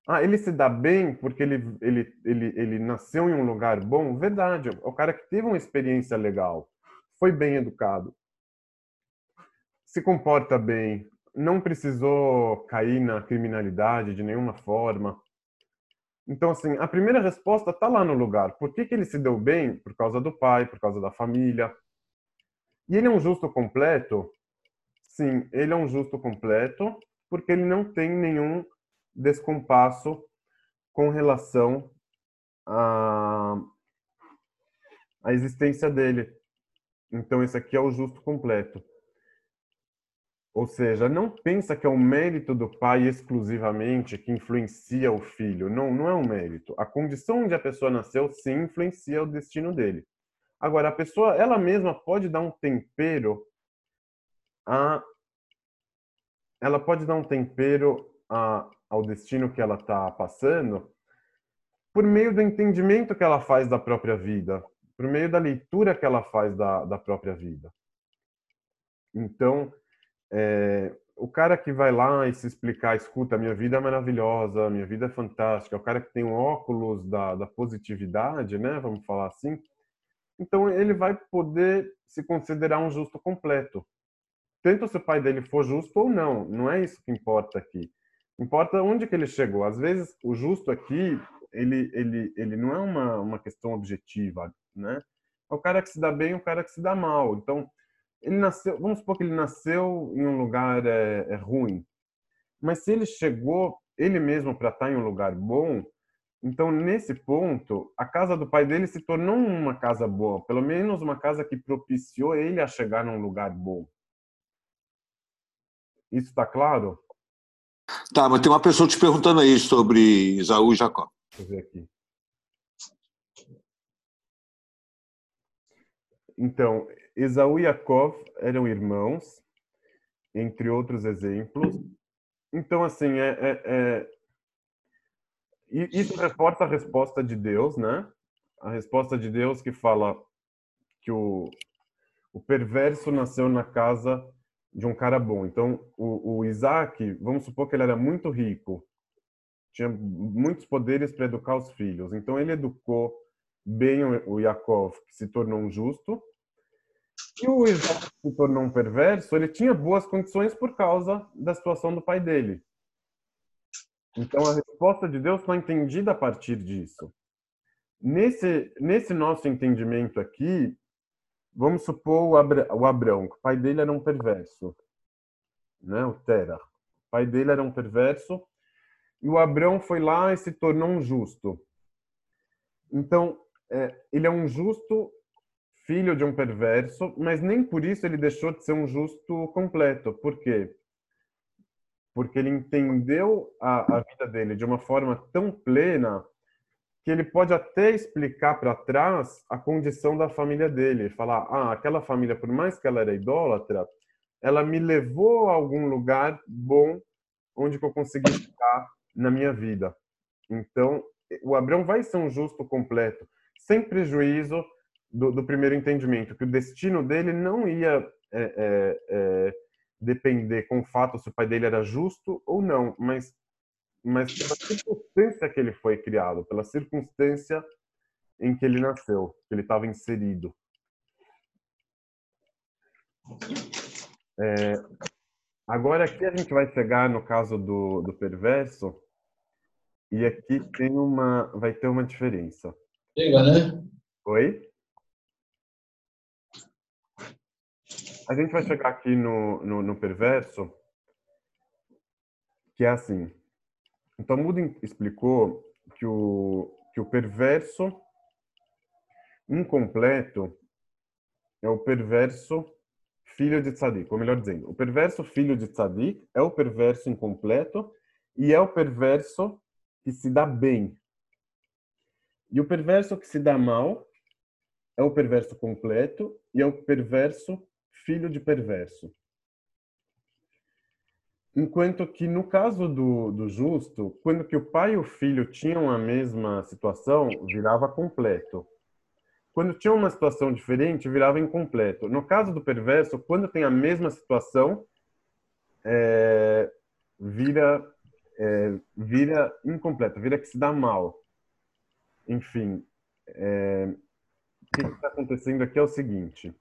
Ah, ele se dá bem porque ele, ele, ele, ele nasceu em um lugar bom? Verdade. É o cara que teve uma experiência legal, foi bem educado, se comporta bem, não precisou cair na criminalidade de nenhuma forma. Então, assim, a primeira resposta está lá no lugar. Por que, que ele se deu bem? Por causa do pai, por causa da família. E ele é um justo completo? Sim, ele é um justo completo, porque ele não tem nenhum descompasso com relação à, à existência dele. Então, esse aqui é o justo completo. Ou seja, não pensa que é o mérito do pai exclusivamente que influencia o filho. Não, não é um mérito. A condição onde a pessoa nasceu sim influencia o destino dele. Agora, a pessoa ela mesma pode dar um tempero a ela pode dar um tempero a, ao destino que ela está passando por meio do entendimento que ela faz da própria vida, por meio da leitura que ela faz da, da própria vida. Então, é, o cara que vai lá e se explicar, escuta, minha vida é maravilhosa, minha vida é fantástica, o cara que tem um óculos da, da positividade, né, vamos falar assim, então ele vai poder se considerar um justo completo. Tanto se o pai dele for justo ou não, não é isso que importa aqui. Importa onde que ele chegou. Às vezes o justo aqui, ele ele ele não é uma uma questão objetiva, né? É o cara que se dá bem, o cara que se dá mal. Então, ele nasceu, vamos supor que ele nasceu em um lugar é, é ruim. Mas se ele chegou ele mesmo para estar em um lugar bom, então, nesse ponto, a casa do pai dele se tornou uma casa boa, pelo menos uma casa que propiciou ele a chegar num lugar bom. Isso está claro? Tá, mas tem uma pessoa te perguntando aí sobre Isaú e Jacó. Deixa eu ver aqui. Então, Esaú e Jacob eram irmãos, entre outros exemplos. Então, assim, é, é, é isso reforça a resposta de Deus, né? A resposta de Deus que fala que o, o perverso nasceu na casa de um cara bom. Então, o, o Isaac, vamos supor que ele era muito rico, tinha muitos poderes para educar os filhos. Então, ele educou bem o, Yaakov, que se tornou um justo. E o Isaac se tornou um perverso, ele tinha boas condições por causa da situação do pai dele. Então a resposta de Deus foi entendida a partir disso. Nesse, nesse nosso entendimento aqui, vamos supor o, Abra, o Abrão, o pai dele era um perverso, né? o Tera. O pai dele era um perverso e o Abrão foi lá e se tornou um justo. Então, é, ele é um justo filho de um perverso, mas nem por isso ele deixou de ser um justo completo. Por quê? porque ele entendeu a, a vida dele de uma forma tão plena que ele pode até explicar para trás a condição da família dele, falar, ah, aquela família, por mais que ela era idólatra, ela me levou a algum lugar bom onde eu consegui ficar na minha vida. Então, o Abraão vai ser um justo completo, sem prejuízo do, do primeiro entendimento, que o destino dele não ia é, é, é, depender com o fato se o pai dele era justo ou não, mas mas pela circunstância que ele foi criado, pela circunstância em que ele nasceu, que ele estava inserido. É, agora aqui a gente vai chegar no caso do, do perverso e aqui tem uma vai ter uma diferença. Chega, né? Oi? A gente vai chegar aqui no, no, no perverso, que é assim. Então, Talmud explicou que o, que o perverso incompleto é o perverso filho de tzadik, ou melhor dizendo, o perverso filho de tzadik é o perverso incompleto e é o perverso que se dá bem. E o perverso que se dá mal é o perverso completo e é o perverso filho de perverso. Enquanto que no caso do, do justo, quando que o pai e o filho tinham a mesma situação, virava completo. Quando tinha uma situação diferente, virava incompleto. No caso do perverso, quando tem a mesma situação, é, vira é, vira incompleto, vira que se dá mal. Enfim, é, o que está acontecendo aqui é o seguinte: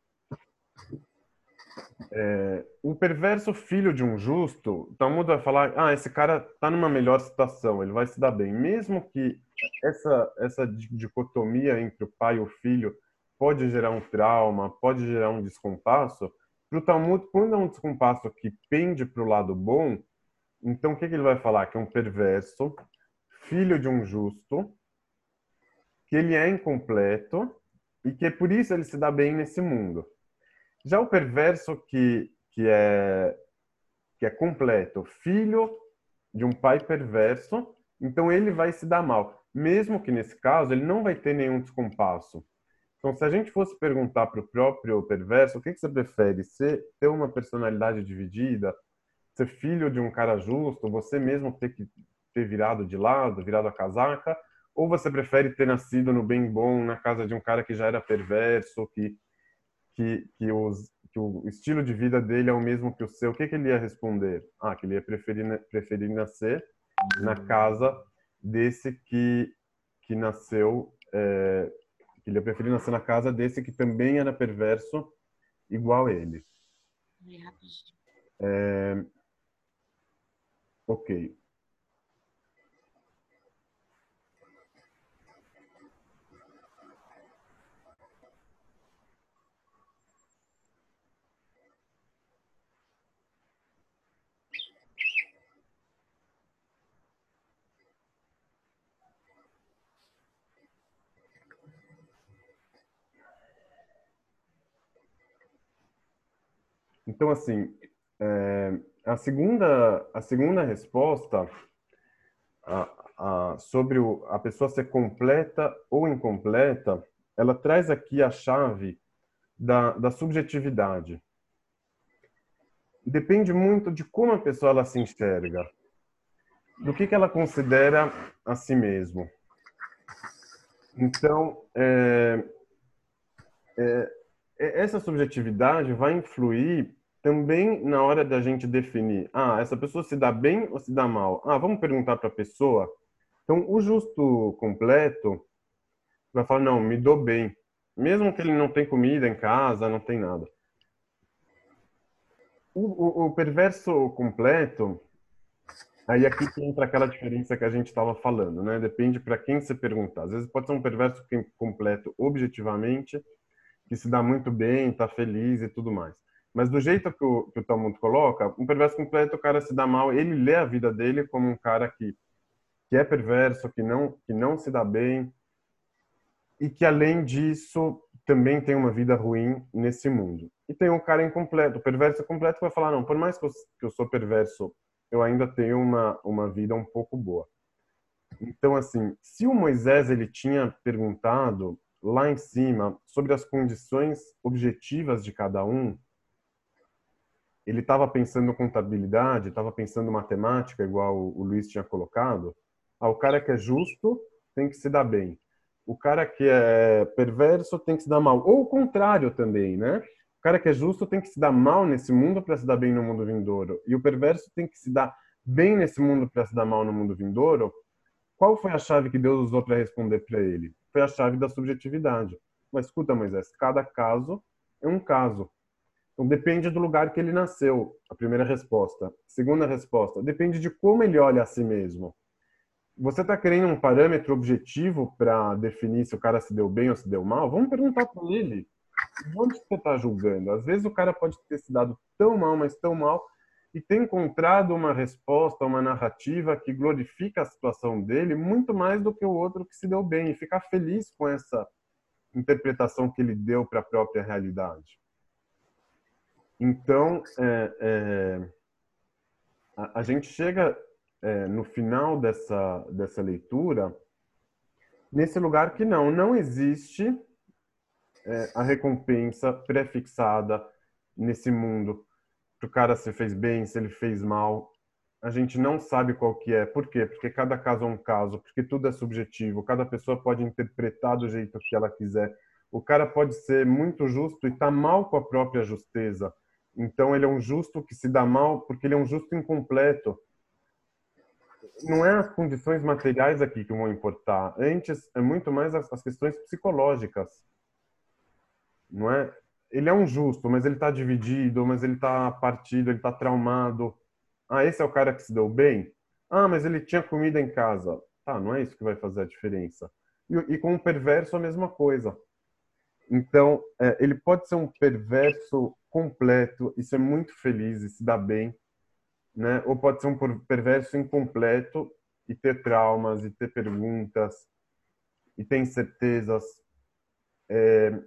é, o perverso filho de um justo, Talmud vai falar, ah, esse cara está numa melhor situação, ele vai se dar bem. Mesmo que essa, essa dicotomia entre o pai e o filho pode gerar um trauma, pode gerar um descompasso, para o Talmud, quando é um descompasso que pende para o lado bom, então o que, que ele vai falar? Que é um perverso, filho de um justo, que ele é incompleto e que por isso ele se dá bem nesse mundo. Já o perverso que, que, é, que é completo, filho de um pai perverso, então ele vai se dar mal. Mesmo que nesse caso ele não vai ter nenhum descompasso. Então, se a gente fosse perguntar para o próprio perverso, o que, que você prefere? Ser, ter uma personalidade dividida? Ser filho de um cara justo? Você mesmo ter que ter virado de lado, virado a casaca? Ou você prefere ter nascido no bem bom, na casa de um cara que já era perverso, que que, que, os, que o estilo de vida dele é o mesmo que o seu, o que, que ele ia responder? Ah, que ele ia preferir, preferir nascer na casa desse que, que nasceu, é, que ele ia preferir nascer na casa desse que também era perverso igual ele. É... Ok. Então, assim, é, a, segunda, a segunda resposta a, a, sobre o, a pessoa ser completa ou incompleta, ela traz aqui a chave da, da subjetividade. Depende muito de como a pessoa ela se enxerga, do que, que ela considera a si mesmo. Então, é, é, essa subjetividade vai influir também na hora da gente definir, ah, essa pessoa se dá bem ou se dá mal? Ah, vamos perguntar para a pessoa. Então, o justo completo vai falar, não, me dou bem. Mesmo que ele não tem comida em casa, não tem nada. O, o, o perverso completo, aí aqui que entra aquela diferença que a gente estava falando, né? Depende para quem você perguntar. Às vezes pode ser um perverso completo objetivamente, que se dá muito bem, está feliz e tudo mais. Mas do jeito que o, que o Talmud coloca, um perverso completo, o cara se dá mal, ele lê a vida dele como um cara que, que é perverso, que não, que não se dá bem, e que além disso também tem uma vida ruim nesse mundo. E tem um cara incompleto, o perverso completo vai falar, não, por mais que eu, que eu sou perverso, eu ainda tenho uma, uma vida um pouco boa. Então, assim, se o Moisés ele tinha perguntado lá em cima sobre as condições objetivas de cada um, ele estava pensando contabilidade, estava pensando matemática, igual o Luiz tinha colocado. Ah, o cara que é justo tem que se dar bem. O cara que é perverso tem que se dar mal. Ou o contrário também, né? O cara que é justo tem que se dar mal nesse mundo para se dar bem no mundo vindouro. E o perverso tem que se dar bem nesse mundo para se dar mal no mundo vindouro. Qual foi a chave que Deus usou para responder para ele? Foi a chave da subjetividade. Mas escuta, Moisés, cada caso é um caso. Então, depende do lugar que ele nasceu, a primeira resposta. Segunda resposta, depende de como ele olha a si mesmo. Você está querendo um parâmetro objetivo para definir se o cara se deu bem ou se deu mal? Vamos perguntar para ele. Onde você está julgando? Às vezes o cara pode ter se dado tão mal, mas tão mal, e ter encontrado uma resposta, uma narrativa que glorifica a situação dele muito mais do que o outro que se deu bem, e ficar feliz com essa interpretação que ele deu para a própria realidade. Então, é, é, a, a, gente chega é, no final dessa, dessa leitura nesse lugar que não, não existe é, a recompensa prefixada nesse mundo para o cara se fez bem, se ele fez mal. A gente não sabe qual que é. Por quê? Porque cada caso é um caso, porque tudo é subjetivo, cada pessoa pode interpretar do jeito que ela quiser. O cara pode ser muito justo e tá mal com a própria justeza então ele é um justo que se dá mal porque ele é um justo incompleto. Não é as condições materiais aqui que vão importar. Antes é muito mais as, questões psicológicas. Não é? Ele é um justo, mas ele está dividido, mas ele está partido, ele está traumado. Ah, esse é o cara que se deu bem? Ah, mas ele tinha comida em casa. Tá, não é isso que vai fazer a diferença. E, e com o perverso a mesma coisa. Então, é, ele pode ser um perverso completo e ser muito feliz e se dar bem, né? Ou pode ser um perverso incompleto e ter traumas e ter perguntas e ter incertezas. É...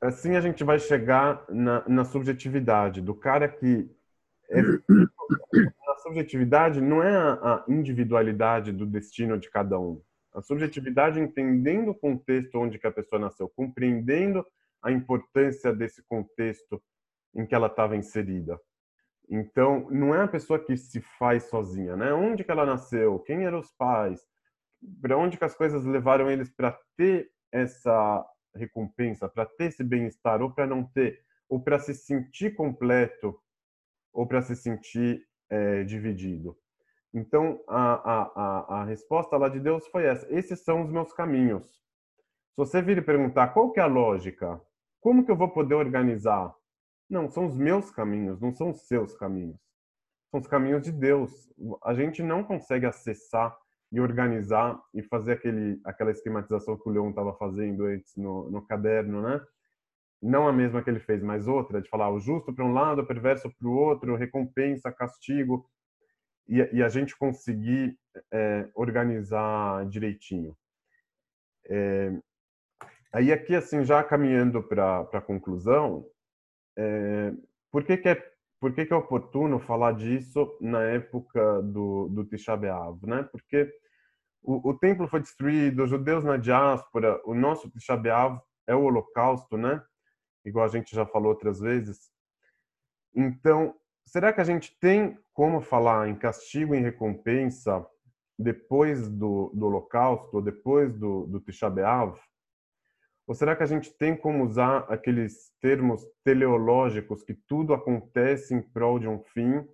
Assim a gente vai chegar na, na subjetividade do cara que é... a subjetividade não é a individualidade do destino de cada um. A subjetividade entendendo o contexto onde que a pessoa nasceu, compreendendo a importância desse contexto em que ela estava inserida. Então, não é a pessoa que se faz sozinha, né? Onde que ela nasceu? Quem eram os pais? Para onde que as coisas levaram eles para ter essa recompensa, para ter esse bem-estar ou para não ter, ou para se sentir completo ou para se sentir é, dividido. Então, a, a, a resposta lá de Deus foi essa: esses são os meus caminhos. Se você vir e perguntar qual que é a lógica, como que eu vou poder organizar? Não, são os meus caminhos, não são os seus caminhos. São os caminhos de Deus. A gente não consegue acessar e organizar e fazer aquele, aquela esquematização que o Leon estava fazendo antes no, no caderno, né? Não a mesma que ele fez, mas outra, de falar o justo para um lado, o perverso para o outro, recompensa, castigo e, e a gente conseguir é, organizar direitinho. É, aí aqui, assim, já caminhando para a conclusão, é, por que, que é por que, que, é oportuno falar disso na época do, do Tisha B'Av, né? Porque o, o, templo foi destruído, os judeus na diáspora, o nosso Tisha B'Av é o holocausto, né? Igual a gente já falou outras vezes. Então, será que a gente tem como falar em castigo e recompensa depois do, do Holocausto, depois do, do Tisha B'Av? Ou será que a gente tem como usar aqueles termos teleológicos que tudo acontece em prol de um fim?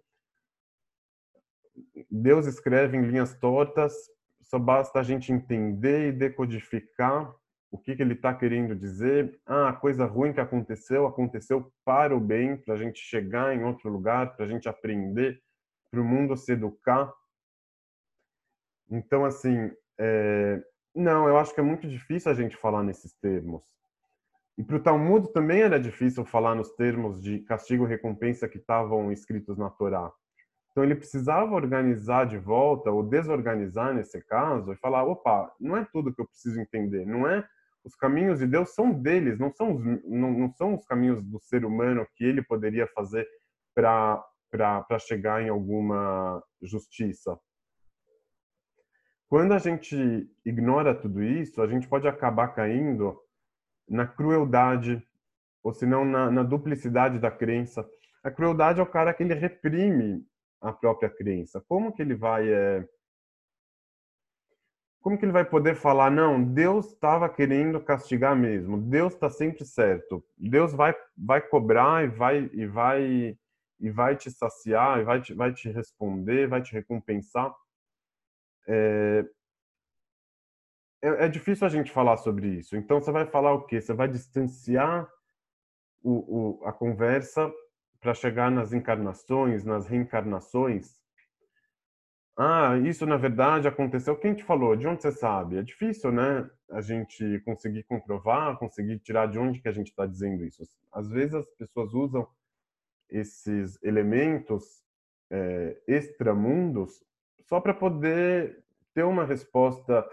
Deus escreve em linhas tortas, só basta a gente entender e decodificar o que, que ele está querendo dizer. Ah, a coisa ruim que aconteceu, aconteceu para o bem, para a gente chegar em outro lugar, para a gente aprender, para o mundo se educar. Então, assim, é... não, eu acho que é muito difícil a gente falar nesses termos. E para o Talmud também era difícil falar nos termos de castigo e recompensa que estavam escritos na Torá. Então ele precisava organizar de volta, ou desorganizar nesse caso, e falar: opa, não é tudo que eu preciso entender, não é os caminhos de Deus são deles, não são os, não, não são os caminhos do ser humano que ele poderia fazer para chegar em alguma justiça. Quando a gente ignora tudo isso, a gente pode acabar caindo na crueldade, ou se não na, na duplicidade da crença. A crueldade é o cara que ele reprime a própria crença. Como que ele vai é, como que ele vai poder falar, não, Deus estava querendo castigar mesmo, Deus está sempre certo, Deus vai, vai cobrar e vai, e vai e vai te saciar, e vai te, vai te responder, vai te recompensar. É, é, é difícil a gente falar sobre isso. Então você vai falar o quê? Você vai distanciar o, o, a conversa para chegar nas encarnações, nas reencarnações, ah, isso na verdade aconteceu. Quem te falou? De onde você sabe? É difícil, né? A gente conseguir comprovar, conseguir tirar de onde que a gente está dizendo isso. Às vezes as pessoas usam esses elementos é, extramundos só para poder ter uma resposta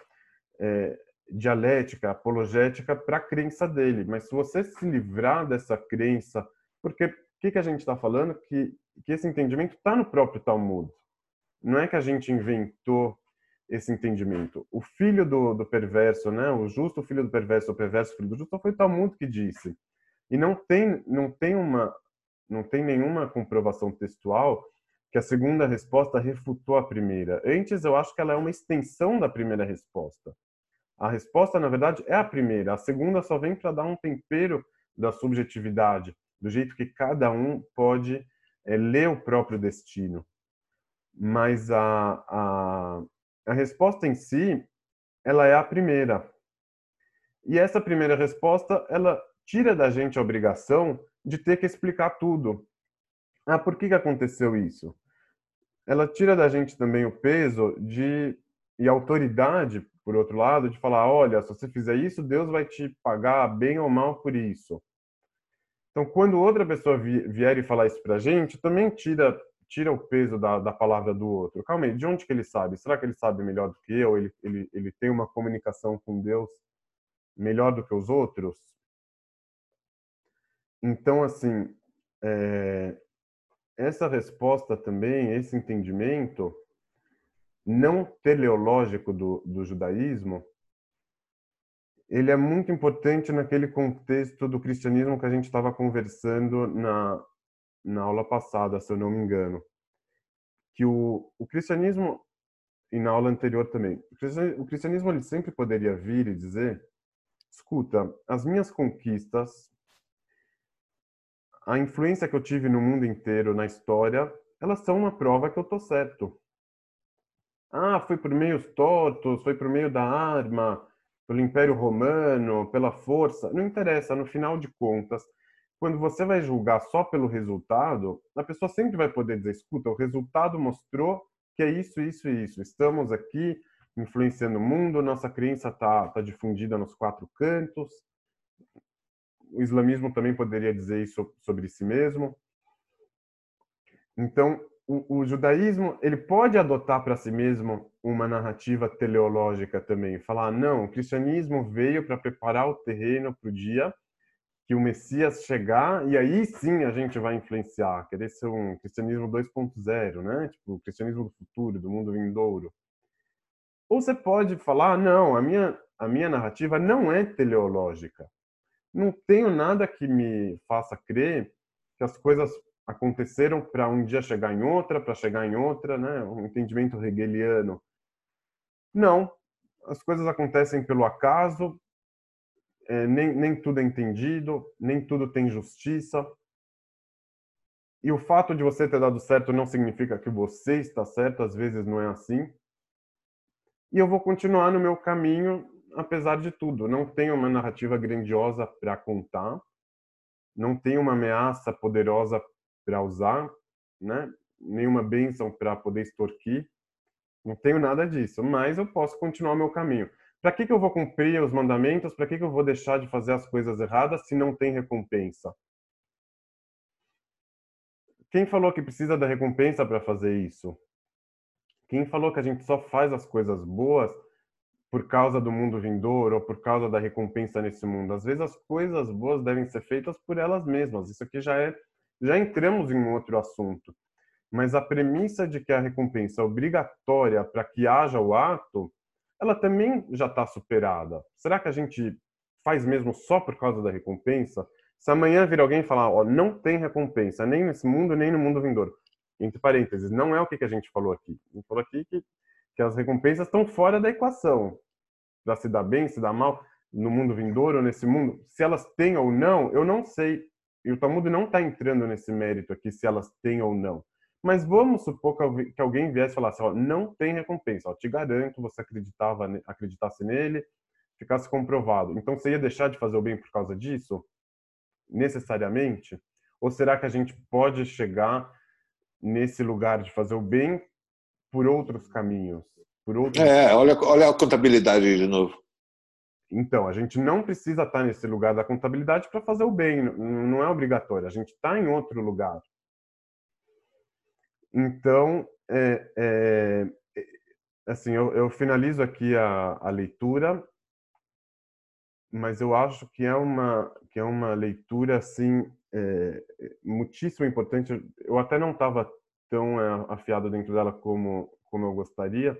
é, dialética, apologética para a crença dele. Mas se você se livrar dessa crença, porque o que, que a gente está falando? Que, que esse entendimento está no próprio Talmud não é que a gente inventou esse entendimento. O filho do, do perverso, né? O justo filho do perverso, o perverso filho do justo, foi o Talmud que disse. E não tem, não tem uma, não tem nenhuma comprovação textual que a segunda resposta refutou a primeira. Antes, eu acho que ela é uma extensão da primeira resposta. A resposta, na verdade, é a primeira. A segunda só vem para dar um tempero da subjetividade, do jeito que cada um pode é, ler o próprio destino mas a, a, a resposta em si, ela é a primeira. E essa primeira resposta, ela tira da gente a obrigação de ter que explicar tudo. Ah, por que, que aconteceu isso? Ela tira da gente também o peso de e autoridade, por outro lado, de falar, olha, se você fizer isso, Deus vai te pagar bem ou mal por isso. Então, quando outra pessoa vier e falar isso pra gente, também tira tira o peso da, da palavra do outro. Calma aí, de onde que ele sabe? Será que ele sabe melhor do que eu? Ele, ele, ele tem uma comunicação com Deus melhor do que os outros? Então, assim, é, essa resposta também, esse entendimento não teleológico do, do judaísmo, ele é muito importante naquele contexto do cristianismo que a gente estava conversando na, na aula passada, se eu não me engano, que o, o cristianismo, e na aula anterior também, o cristianismo ele sempre poderia vir e dizer: escuta, as minhas conquistas, a influência que eu tive no mundo inteiro, na história, elas são uma prova que eu tô certo. Ah, foi por meios tortos, foi por meio da arma, pelo Império Romano, pela força. Não interessa, no final de contas, quando você vai julgar só pelo resultado, a pessoa sempre vai poder dizer: escuta, o resultado mostrou que é isso, isso e isso. Estamos aqui influenciando o mundo, nossa crença está tá difundida nos quatro cantos. O islamismo também poderia dizer isso sobre si mesmo. Então, o, o judaísmo ele pode adotar para si mesmo uma narrativa teleológica também, falar não, o cristianismo veio para preparar o terreno para o dia que o Messias chegar e aí sim a gente vai influenciar, querer ser um cristianismo 2.0, né? Tipo, o cristianismo do futuro, do mundo vindouro. Ou você pode falar, não, a minha a minha narrativa não é teleológica. Não tenho nada que me faça crer que as coisas aconteceram para um dia chegar em outra, para chegar em outra, né? Um entendimento hegeliano. Não, as coisas acontecem pelo acaso, é, nem, nem tudo é entendido, nem tudo tem justiça. E o fato de você ter dado certo não significa que você está certo, às vezes não é assim. E eu vou continuar no meu caminho, apesar de tudo. Não tenho uma narrativa grandiosa para contar, não tenho uma ameaça poderosa para usar, né? nenhuma bênção para poder extorquir. Não tenho nada disso, mas eu posso continuar meu caminho. Para que, que eu vou cumprir os mandamentos? Para que, que eu vou deixar de fazer as coisas erradas se não tem recompensa? Quem falou que precisa da recompensa para fazer isso? Quem falou que a gente só faz as coisas boas por causa do mundo vindouro ou por causa da recompensa nesse mundo? Às vezes as coisas boas devem ser feitas por elas mesmas. Isso aqui já é já entramos em um outro assunto. Mas a premissa de que a recompensa é obrigatória para que haja o ato ela também já está superada. Será que a gente faz mesmo só por causa da recompensa? Se amanhã vir alguém falar, ó, não tem recompensa, nem nesse mundo, nem no mundo vindouro. Entre parênteses, não é o que, a gente falou aqui. A gente falou aqui que, que as recompensas estão fora da equação. Para se dar bem, se dar mal, no mundo vindouro, nesse mundo, se elas têm ou não, eu não sei. E o Talmud não está entrando nesse mérito aqui, se elas têm ou não. Mas vamos supor que alguém viesse e falasse, ó, não tem recompensa, ó, te garanto, você acreditava, acreditasse nele, ficasse comprovado. Então você ia deixar de fazer o bem por causa disso? Necessariamente? Ou será que a gente pode chegar nesse lugar de fazer o bem por outros caminhos? Por outros... É, olha, olha a contabilidade de novo. Então, a gente não precisa estar nesse lugar da contabilidade para fazer o bem, não é obrigatório. A gente está em outro lugar. Então, é, é, assim, eu, eu, finalizo aqui a, a, leitura, mas eu acho que é uma que é uma leitura assim é, muitíssimo importante. Eu até não estava tão é, afiado dentro dela como como eu gostaria.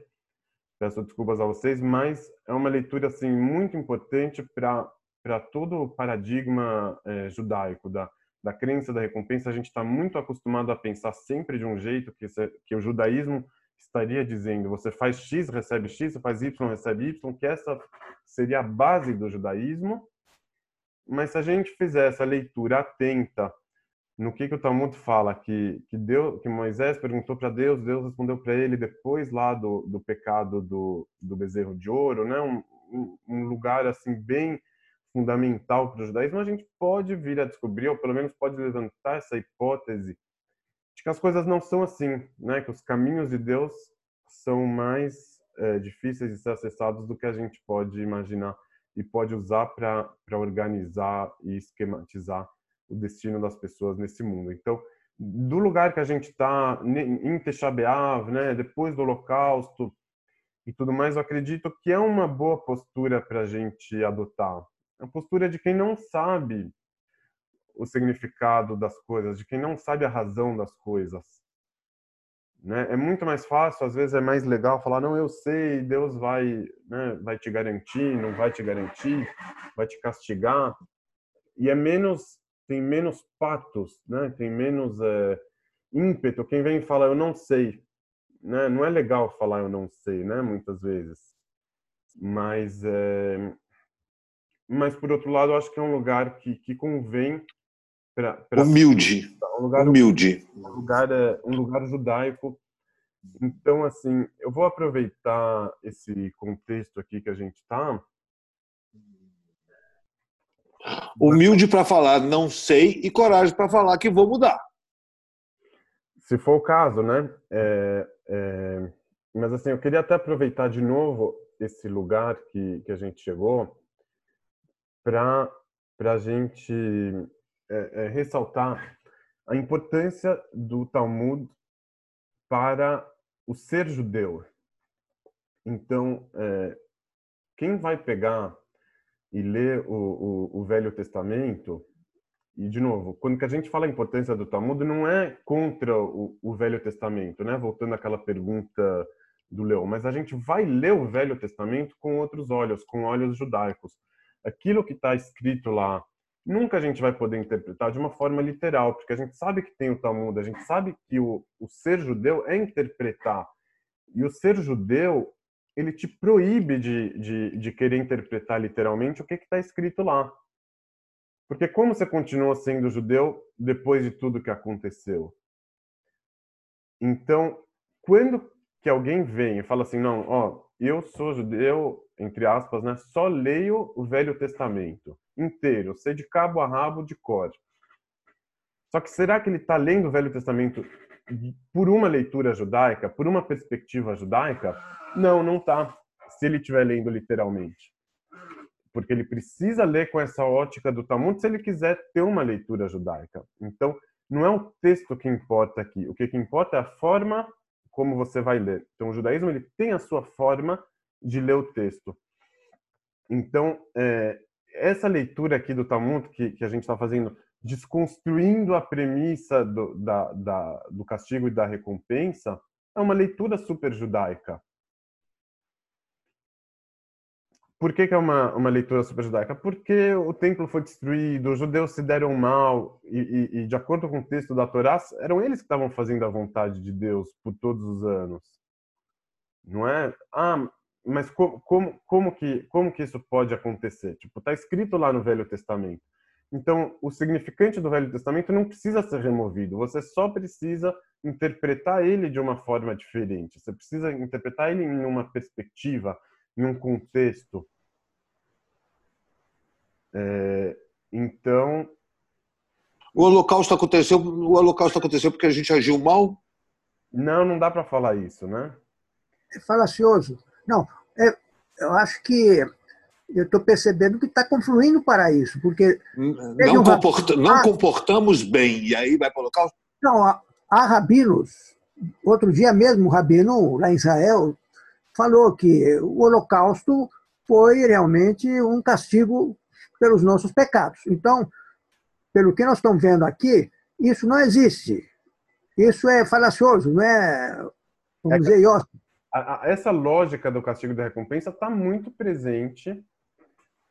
Peço desculpas a vocês, mas é uma leitura assim muito importante para todo o paradigma é, judaico da da crença da recompensa, a gente está muito acostumado a pensar sempre de um jeito que, que o judaísmo estaria dizendo: você faz X, recebe X, você faz Y, recebe Y, que essa seria a base do judaísmo. Mas se a gente fizer essa leitura atenta no que, que o Talmud fala, que, que, Deus, que Moisés perguntou para Deus, Deus respondeu para ele depois lá do, do pecado do, do bezerro de ouro, né? um, um lugar assim bem fundamental para o judaísmo, a gente pode vir a descobrir, ou pelo menos pode levantar essa hipótese de que as coisas não são assim, né? Que os caminhos de Deus são mais é, difíceis de ser acessados do que a gente pode imaginar e pode usar para organizar e esquematizar o destino das pessoas nesse mundo. Então, do lugar que a gente está, em né, depois do Holocausto e tudo mais, eu acredito que é uma boa postura para a gente adotar a postura de quem não sabe o significado das coisas, de quem não sabe a razão das coisas. Né? É muito mais fácil, às vezes é mais legal falar, não, eu sei, Deus vai, né, vai te garantir, não vai te garantir, vai te castigar. E é menos, tem menos patos, né? tem menos é, ímpeto. Quem vem fala, eu não sei. Né? Não é legal falar eu não sei, né? muitas vezes. Mas é, mas por outro lado, acho que é um lugar que, que convém para humilde, um lugar, humilde, um lugar, é, um lugar judaico Então, assim, eu vou aproveitar esse contexto aqui que a gente está. Humilde para falar não sei e coragem para falar que vou mudar. Se for o caso, né? É, é... Mas, assim, eu queria até aproveitar de novo esse lugar que, que a gente chegou para a gente é, é, ressaltar a importância do Talmud para o ser judeu. Então, é, quem vai pegar e ler o, o, o, Velho Testamento, e de novo, quando que a gente fala a importância do Talmud, não é contra o, o Velho Testamento, né? Voltando àquela pergunta do Leão, mas a gente vai ler o Velho Testamento com outros olhos, com olhos judaicos. Aquilo que está escrito lá, nunca a gente vai poder interpretar de uma forma literal, porque a gente sabe que tem o Talmud, a gente sabe que o, o ser judeu é interpretar. E o ser judeu, ele te proíbe de, de, de querer interpretar literalmente o que está escrito lá. Porque como você continua sendo judeu depois de tudo que aconteceu? Então, quando que alguém vem e fala assim, não, ó, eu sou judeu, entre aspas, né? Só leio o Velho Testamento inteiro, sei de cabo a rabo de cor. Só que será que ele está lendo o Velho Testamento por uma leitura judaica, por uma perspectiva judaica? Não, não está. Se ele estiver lendo literalmente, porque ele precisa ler com essa ótica do Talmud se ele quiser ter uma leitura judaica. Então, não é o texto que importa aqui. O que, que importa é a forma como você vai ler. Então, o judaísmo ele tem a sua forma de ler o texto. Então, é, essa leitura aqui do Talmud que, que a gente está fazendo, desconstruindo a premissa do, da, da, do castigo e da recompensa, é uma leitura super judaica. Por que, que, é uma, uma leitura super judaica? Porque o templo foi destruído, os judeus se deram mal, e, e, e, de acordo com o texto da Torá, eram eles que estavam fazendo a vontade de Deus por todos os anos. Não é? Ah, mas como, como, como, que, como que isso pode acontecer? Tipo, está escrito lá no Velho Testamento. Então, o significante do Velho Testamento não precisa ser removido, você só precisa interpretar ele de uma forma diferente. Você precisa interpretar ele em uma perspectiva, em um contexto. É, então. O Holocausto aconteceu, o Holocausto aconteceu porque a gente agiu mal? Não, não dá para falar isso, né? É falacioso. Não, é, eu acho que eu estou percebendo que está confluindo para isso, porque não, comporta, não comportamos bem e aí vai para o Holocausto? Não, há, há rabinos. Outro dia mesmo, o rabino lá em Israel falou que o Holocausto foi realmente um castigo pelos nossos pecados. Então, pelo que nós estamos vendo aqui, isso não existe. Isso é falacioso, não é, vamos é, dizer, Essa lógica do castigo da recompensa está muito presente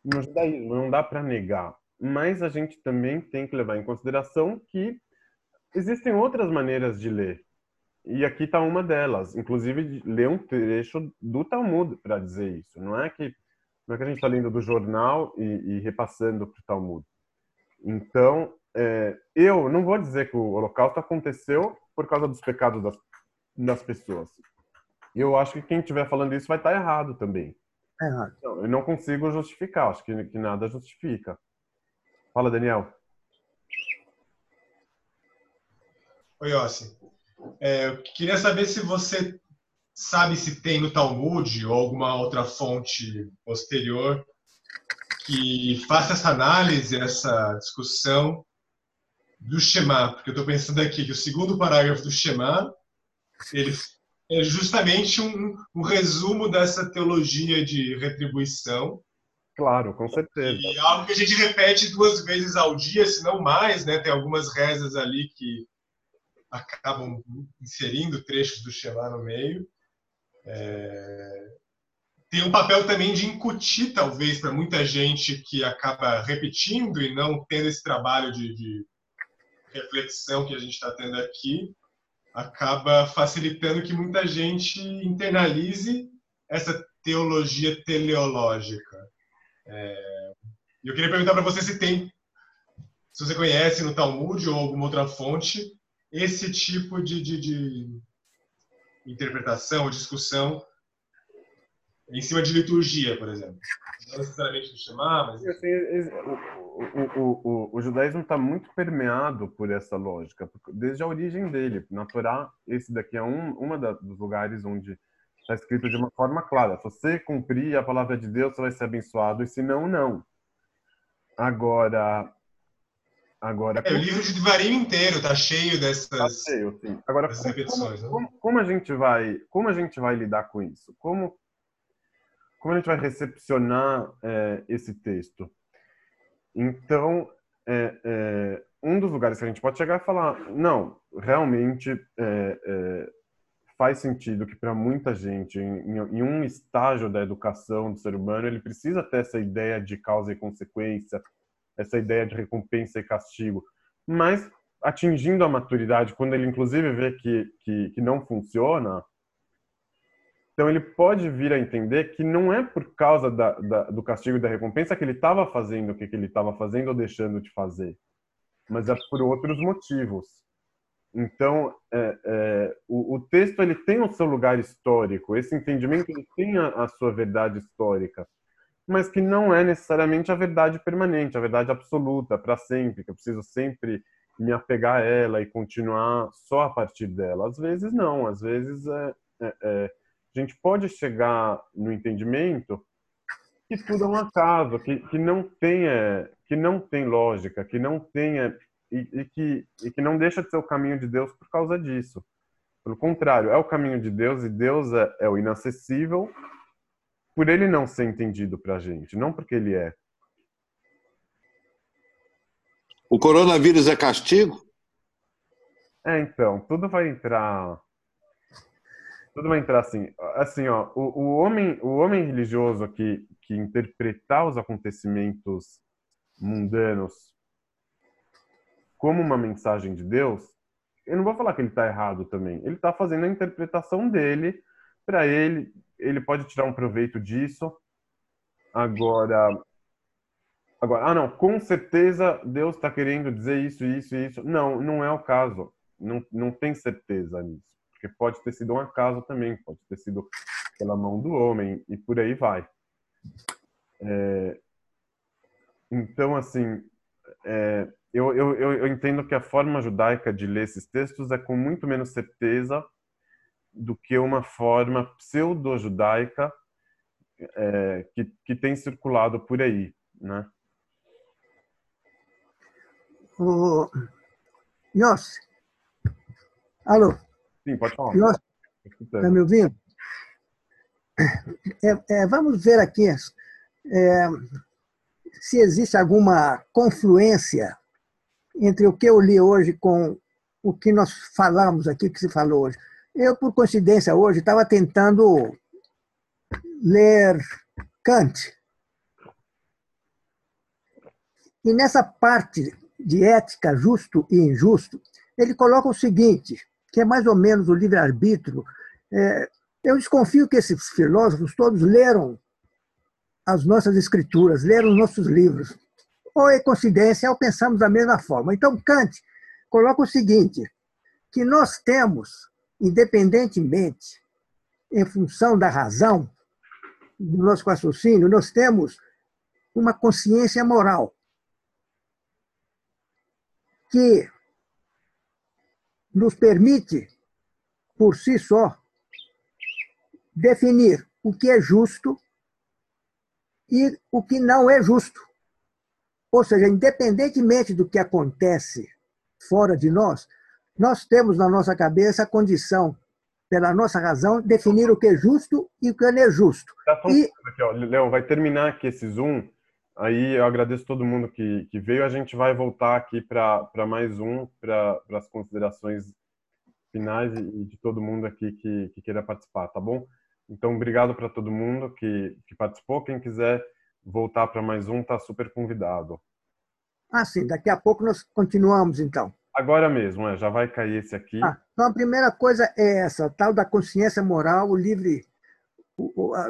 no judaísmo, não dá para negar. Mas a gente também tem que levar em consideração que existem outras maneiras de ler. E aqui está uma delas, inclusive ler um trecho do Talmud para dizer isso. Não é que não é que a gente está lendo do jornal e, e repassando para o Talmud. Então, é, eu não vou dizer que o Holocausto aconteceu por causa dos pecados das, das pessoas. Eu acho que quem estiver falando isso vai estar tá errado também. É errado. Então, eu não consigo justificar, acho que, que nada justifica. Fala, Daniel. Oi, Ossi. É, eu queria saber se você sabe se tem no Talmud ou alguma outra fonte posterior que faça essa análise, essa discussão do Shema, porque eu estou pensando aqui que o segundo parágrafo do Shema ele é justamente um, um resumo dessa teologia de retribuição. Claro, com certeza. E algo que a gente repete duas vezes ao dia, se não mais, né? Tem algumas rezas ali que acabam inserindo trechos do Shema no meio. É... Tem um papel também de incutir, talvez, para muita gente que acaba repetindo e não tendo esse trabalho de, de reflexão que a gente está tendo aqui, acaba facilitando que muita gente internalize essa teologia teleológica. É... Eu queria perguntar para você se tem, se você conhece no Talmud ou alguma outra fonte, esse tipo de, de, de interpretação discussão em cima de liturgia, por exemplo. Não necessariamente de chamar, mas. O, o, o, o, judaísmo está muito permeado por essa lógica, desde a origem dele. Na Torá, esse daqui é um uma dos lugares onde está escrito de uma forma clara: se você cumprir a palavra de Deus, você vai ser abençoado, e se não, não. Agora, Agora, é, o livro de Devarim inteiro está cheio dessas, tá cheio, sim. Agora, como, repetições. Como, né? como, a gente vai, como a gente vai lidar com isso? Como, como a gente vai recepcionar é, esse texto? Então, é, é, um dos lugares que a gente pode chegar e falar, não, realmente é, é, faz sentido que para muita gente, em, em, um estágio da educação do ser humano, ele precisa ter essa ideia de causa e consequência, essa ideia de recompensa e castigo, mas atingindo a maturidade, quando ele inclusive vê que, que, que não funciona, então ele pode vir a entender que não é por causa da, da, do castigo e da recompensa que ele estava fazendo o que, que ele estava fazendo ou deixando de fazer, mas é por outros motivos. Então, é, é, o, o, texto ele tem o seu lugar histórico, esse entendimento ele tem a, a sua verdade histórica mas que não é necessariamente a verdade permanente, a verdade absoluta, para sempre, que eu preciso sempre me apegar a ela e continuar só a partir dela. Às vezes não, às vezes é, é, é, a gente pode chegar no entendimento que tudo é um acaso, que, que não tem é, que não tem lógica, que não tem é, e, e, que e que não deixa de ser o caminho de Deus por causa disso. Pelo contrário, é o caminho de Deus e Deus é, é o inacessível por ele não ser entendido para a gente, não porque ele é. O coronavírus é castigo? É, então, tudo vai entrar. Tudo vai entrar assim. Assim, ó, o, o homem, o homem religioso que, que interpretar os acontecimentos mundanos como uma mensagem de Deus, eu não vou falar que ele está errado também. Ele está fazendo a interpretação dele para ele, ele pode tirar um proveito disso. Agora, agora, ah não, com certeza Deus está querendo dizer isso, isso e isso. Não, não é o caso. Não, não tem certeza nisso, porque pode ter sido um acaso também, pode ter sido pela mão do homem e por aí vai. É, então, assim, é, eu, eu, eu entendo que a forma judaica de ler esses textos é com muito menos certeza do que uma forma pseudo-judaica é, que, que tem circulado por aí, né? O... Yossi. Alô? Sim, pode falar. Yossi, está me ouvindo? É, é, vamos ver aqui é, se existe alguma confluência entre o que eu li hoje com o que nós falamos aqui, que se falou hoje. Eu, por coincidência, hoje estava tentando ler Kant. E nessa parte de ética, justo e injusto, ele coloca o seguinte, que é mais ou menos o livre-arbítrio. É, eu desconfio que esses filósofos todos leram as nossas escrituras, leram os nossos livros. Ou é coincidência, ou pensamos da mesma forma. Então, Kant coloca o seguinte, que nós temos independentemente, em função da razão do nosso raciocínio, nós temos uma consciência moral que nos permite, por si só, definir o que é justo e o que não é justo. Ou seja, independentemente do que acontece fora de nós, nós temos na nossa cabeça a condição, pela nossa razão, definir o que é justo e o que não é justo. Tá e... Leão, vai terminar aqui esse Zoom. Aí eu agradeço todo mundo que, que veio. A gente vai voltar aqui para mais um, para as considerações finais e de todo mundo aqui que, que queira participar, tá bom? Então, obrigado para todo mundo que, que participou. Quem quiser voltar para mais um, tá super convidado. Ah, sim. Daqui a pouco nós continuamos, então. Agora mesmo, é, já vai cair esse aqui. Ah, então a primeira coisa é essa, tal da consciência moral, o livre, o,